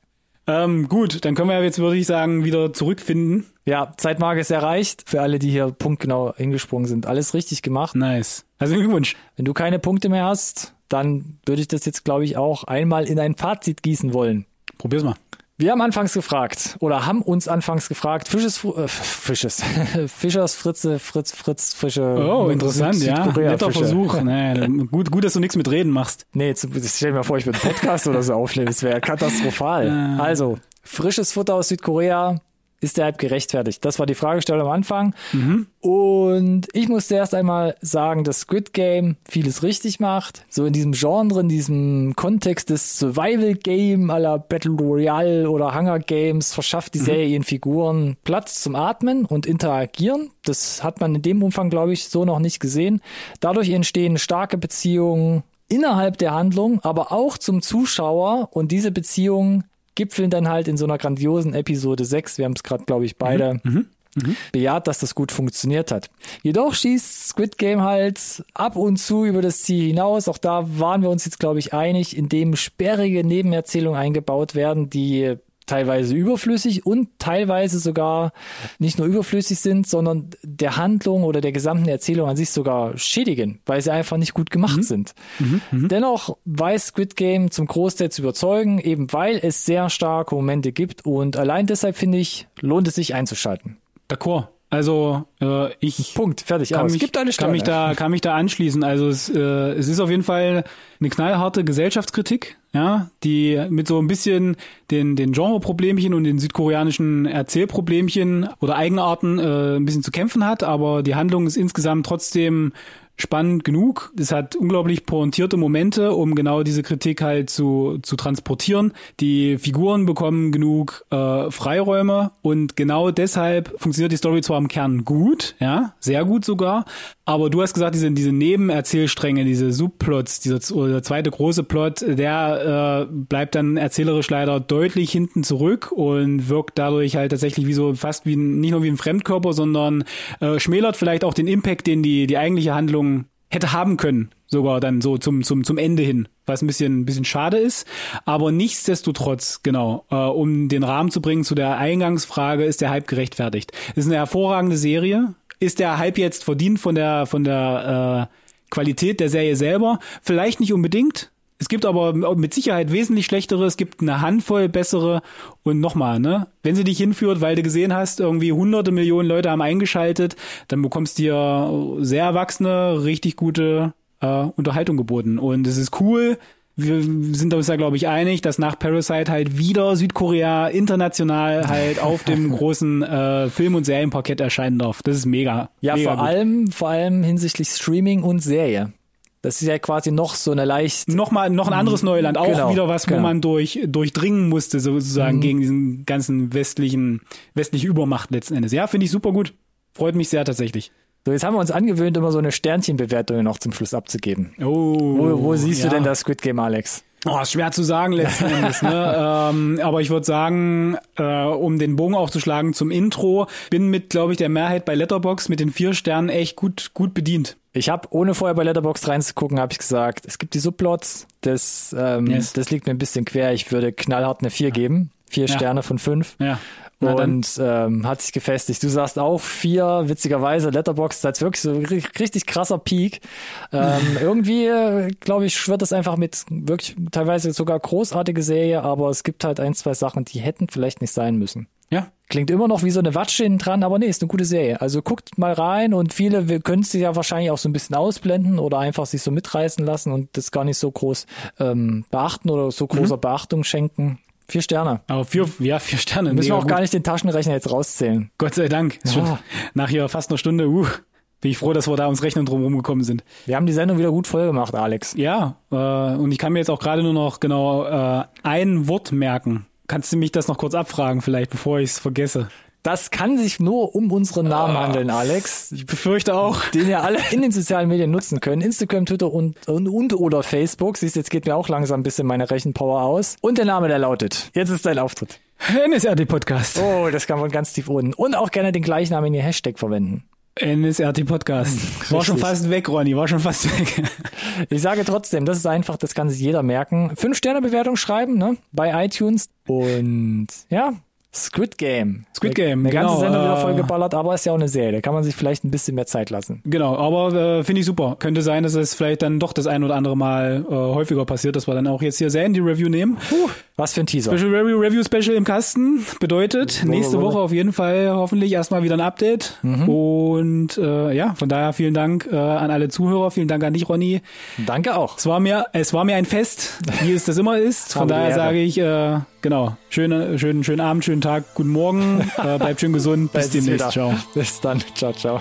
ähm, gut, dann können wir jetzt, würde ich sagen, wieder zurückfinden. Ja, Zeitmarke ist erreicht. Für alle, die hier punktgenau hingesprungen sind. Alles richtig gemacht. Nice. Also Glückwunsch. Wenn du keine Punkte mehr hast, dann würde ich das jetzt, glaube ich, auch einmal in ein Fazit gießen wollen. Probier's mal. Wir haben anfangs gefragt oder haben uns anfangs gefragt, Fisches, äh, Fisches, [laughs] Fischers Fritze, Fritz, Fritz, Fische. Oh, interessant, ja. Südkorea Netter Fische. Versuch. Nee, gut, gut, dass du nichts mit Reden machst. Nee, jetzt, stell dir mal vor, ich würde einen Podcast oder so aufnehmen. Das wäre katastrophal. Also, frisches Futter aus Südkorea. Ist der Hype gerechtfertigt? Das war die Fragestellung am Anfang. Und ich musste erst einmal sagen, dass Squid Game vieles richtig macht. So in diesem Genre, in diesem Kontext des Survival Game la Battle Royale oder Hunger Games verschafft die Serie ihren Figuren Platz zum Atmen und interagieren. Das hat man in dem Umfang, glaube ich, so noch nicht gesehen. Dadurch entstehen starke Beziehungen innerhalb der Handlung, aber auch zum Zuschauer und diese Beziehungen gipfeln dann halt in so einer grandiosen Episode 6. Wir haben es gerade, glaube ich, beide bejaht, dass das gut funktioniert hat. Jedoch schießt Squid Game halt ab und zu über das Ziel hinaus. Auch da waren wir uns jetzt, glaube ich, einig, indem sperrige Nebenerzählungen eingebaut werden, die teilweise überflüssig und teilweise sogar nicht nur überflüssig sind, sondern der Handlung oder der gesamten Erzählung an sich sogar schädigen, weil sie einfach nicht gut gemacht sind. Dennoch weiß Squid Game zum Großteil zu überzeugen, eben weil es sehr starke Momente gibt und allein deshalb finde ich, lohnt es sich einzuschalten. D'accord. Also äh, ich Punkt, fertig. kann aus. mich, gibt eine kann mich da kann mich da anschließen. Also es, äh, es ist auf jeden Fall eine knallharte Gesellschaftskritik, ja, die mit so ein bisschen den den Genreproblemchen und den südkoreanischen Erzählproblemchen oder Eigenarten äh, ein bisschen zu kämpfen hat, aber die Handlung ist insgesamt trotzdem spannend genug. Es hat unglaublich pointierte Momente, um genau diese Kritik halt zu, zu transportieren. Die Figuren bekommen genug äh, Freiräume und genau deshalb funktioniert die Story zwar im Kern gut, ja, sehr gut sogar, aber du hast gesagt, diese, diese Nebenerzählstränge, diese Subplots, dieser oder der zweite große Plot, der äh, bleibt dann erzählerisch leider deutlich hinten zurück und wirkt dadurch halt tatsächlich wie so fast wie ein, nicht nur wie ein Fremdkörper, sondern äh, schmälert vielleicht auch den Impact, den die, die eigentliche Handlung hätte haben können, sogar dann so zum, zum, zum Ende hin, was ein bisschen, ein bisschen schade ist. Aber nichtsdestotrotz, genau, äh, um den Rahmen zu bringen zu der Eingangsfrage, ist der Hype gerechtfertigt. Ist eine hervorragende Serie. Ist der Hype jetzt verdient von der, von der äh, Qualität der Serie selber? Vielleicht nicht unbedingt. Es gibt aber mit Sicherheit wesentlich schlechtere, es gibt eine Handvoll bessere und nochmal, ne? Wenn sie dich hinführt, weil du gesehen hast, irgendwie hunderte Millionen Leute haben eingeschaltet, dann bekommst du dir sehr erwachsene, richtig gute äh, Unterhaltung geboten. Und es ist cool. Wir sind uns da, glaube ich, einig, dass nach Parasite halt wieder Südkorea international halt [laughs] auf dem großen äh, Film- und Serienparkett erscheinen darf. Das ist mega. Ja, mega vor gut. allem, vor allem hinsichtlich Streaming und Serie. Das ist ja quasi noch so eine leicht. Nochmal, noch ein anderes Neuland, auch Genau, wieder was, wo genau. man durch, durchdringen musste, sozusagen, Mhm. gegen diesen ganzen westlichen, westliche Übermacht letzten Endes. Ja, finde ich super gut. Freut mich sehr tatsächlich. So, jetzt haben wir uns angewöhnt, immer so eine Sternchenbewertung noch zum Schluss abzugeben. Oh, Wo, wo siehst ja. du denn das Squid Game, Alex? Oh, ist schwer zu sagen letzten [laughs] Endes. Ne? ähm, aber ich würde sagen, äh, um den Bogen auch zu schlagen zum Intro, bin mit, glaube ich, der Mehrheit bei Letterbox mit den vier Sternen echt gut, gut bedient. Ich habe, ohne vorher bei Letterboxd reinzugucken, habe ich gesagt, es gibt die Subplots, das, ähm, Yes. das liegt mir ein bisschen quer. Ich würde knallhart eine 4 geben. Vier Ja. Sterne von fünf. Ja. Na dann. Und ähm, hat sich gefestigt. Du sagst auch vier, witzigerweise, Letterboxd als wirklich so ri- richtig krasser Peak. Ähm, [laughs] irgendwie, äh, glaube ich, schwirrt das einfach mit wirklich teilweise sogar großartige Serie, aber es gibt halt ein, zwei Sachen, die hätten vielleicht nicht sein müssen. Klingt immer noch wie so eine Watsche hinten dran, aber nee, ist eine gute Serie. Also guckt mal rein und viele wir können sie ja wahrscheinlich auch so ein bisschen ausblenden oder einfach sich so mitreißen lassen und das gar nicht so groß ähm, beachten oder so großer Mhm. Beachtung schenken. Vier Sterne. Aber vier, ja, vier Sterne. Müssen wir auch gut. gar nicht den Taschenrechner jetzt rauszählen. Gott sei Dank. Ja. Schon nach hier fast einer Stunde, uh, bin ich froh, dass wir da ums Rechnen drum rumgekommen sind. Wir haben die Sendung wieder gut voll gemacht, Alex. Ja, äh, und ich kann mir jetzt auch gerade nur noch genau äh, ein Wort merken. Kannst du mich das noch kurz abfragen, vielleicht, bevor ich es vergesse? Das kann sich nur um unseren Namen handeln, Alex. Ich befürchte auch. den ihr alle in den sozialen Medien nutzen könnt. Instagram, Twitter und, und, und oder Facebook. Siehst, jetzt geht mir auch langsam ein bisschen meine Rechenpower aus. Und der Name, der lautet. Jetzt ist dein Auftritt. NSRT Podcast. Oh, das kann man ganz tief unten. Und auch gerne den gleichnamen in ihr Hashtag verwenden. NSRT Podcast. [laughs] War schon Richtig. fast weg, Ronny, war schon fast weg. [laughs] Ich sage trotzdem, das ist einfach, das kann sich jeder merken. Fünf Sterne Bewertung schreiben, ne? Bei iTunes. Und ja, Squid Game. Squid Game, Eine ganze genau, Sendung wieder äh, vollgeballert, aber ist ja auch eine Serie. Da kann man sich vielleicht ein bisschen mehr Zeit lassen. Genau, aber äh, finde ich super. Könnte sein, dass es vielleicht dann doch das ein oder andere Mal äh, häufiger passiert, dass wir dann auch jetzt hier sehr in die Review nehmen. Was für ein Teaser. Special Review, Review Special im Kasten bedeutet nächste Woche auf jeden Fall hoffentlich erstmal wieder ein Update. Und äh, ja, von daher vielen Dank äh, an alle Zuhörer, vielen Dank an dich, Ronny. Danke auch. Es war mir, es war mir ein Fest, wie es das immer ist. [laughs] Von daher sage ich, äh, genau, schönen, schönen, schönen Abend, schönen Tag, guten Morgen, [laughs] äh, bleibt schön gesund, bis demnächst, ciao. Bis dann. Ciao, ciao.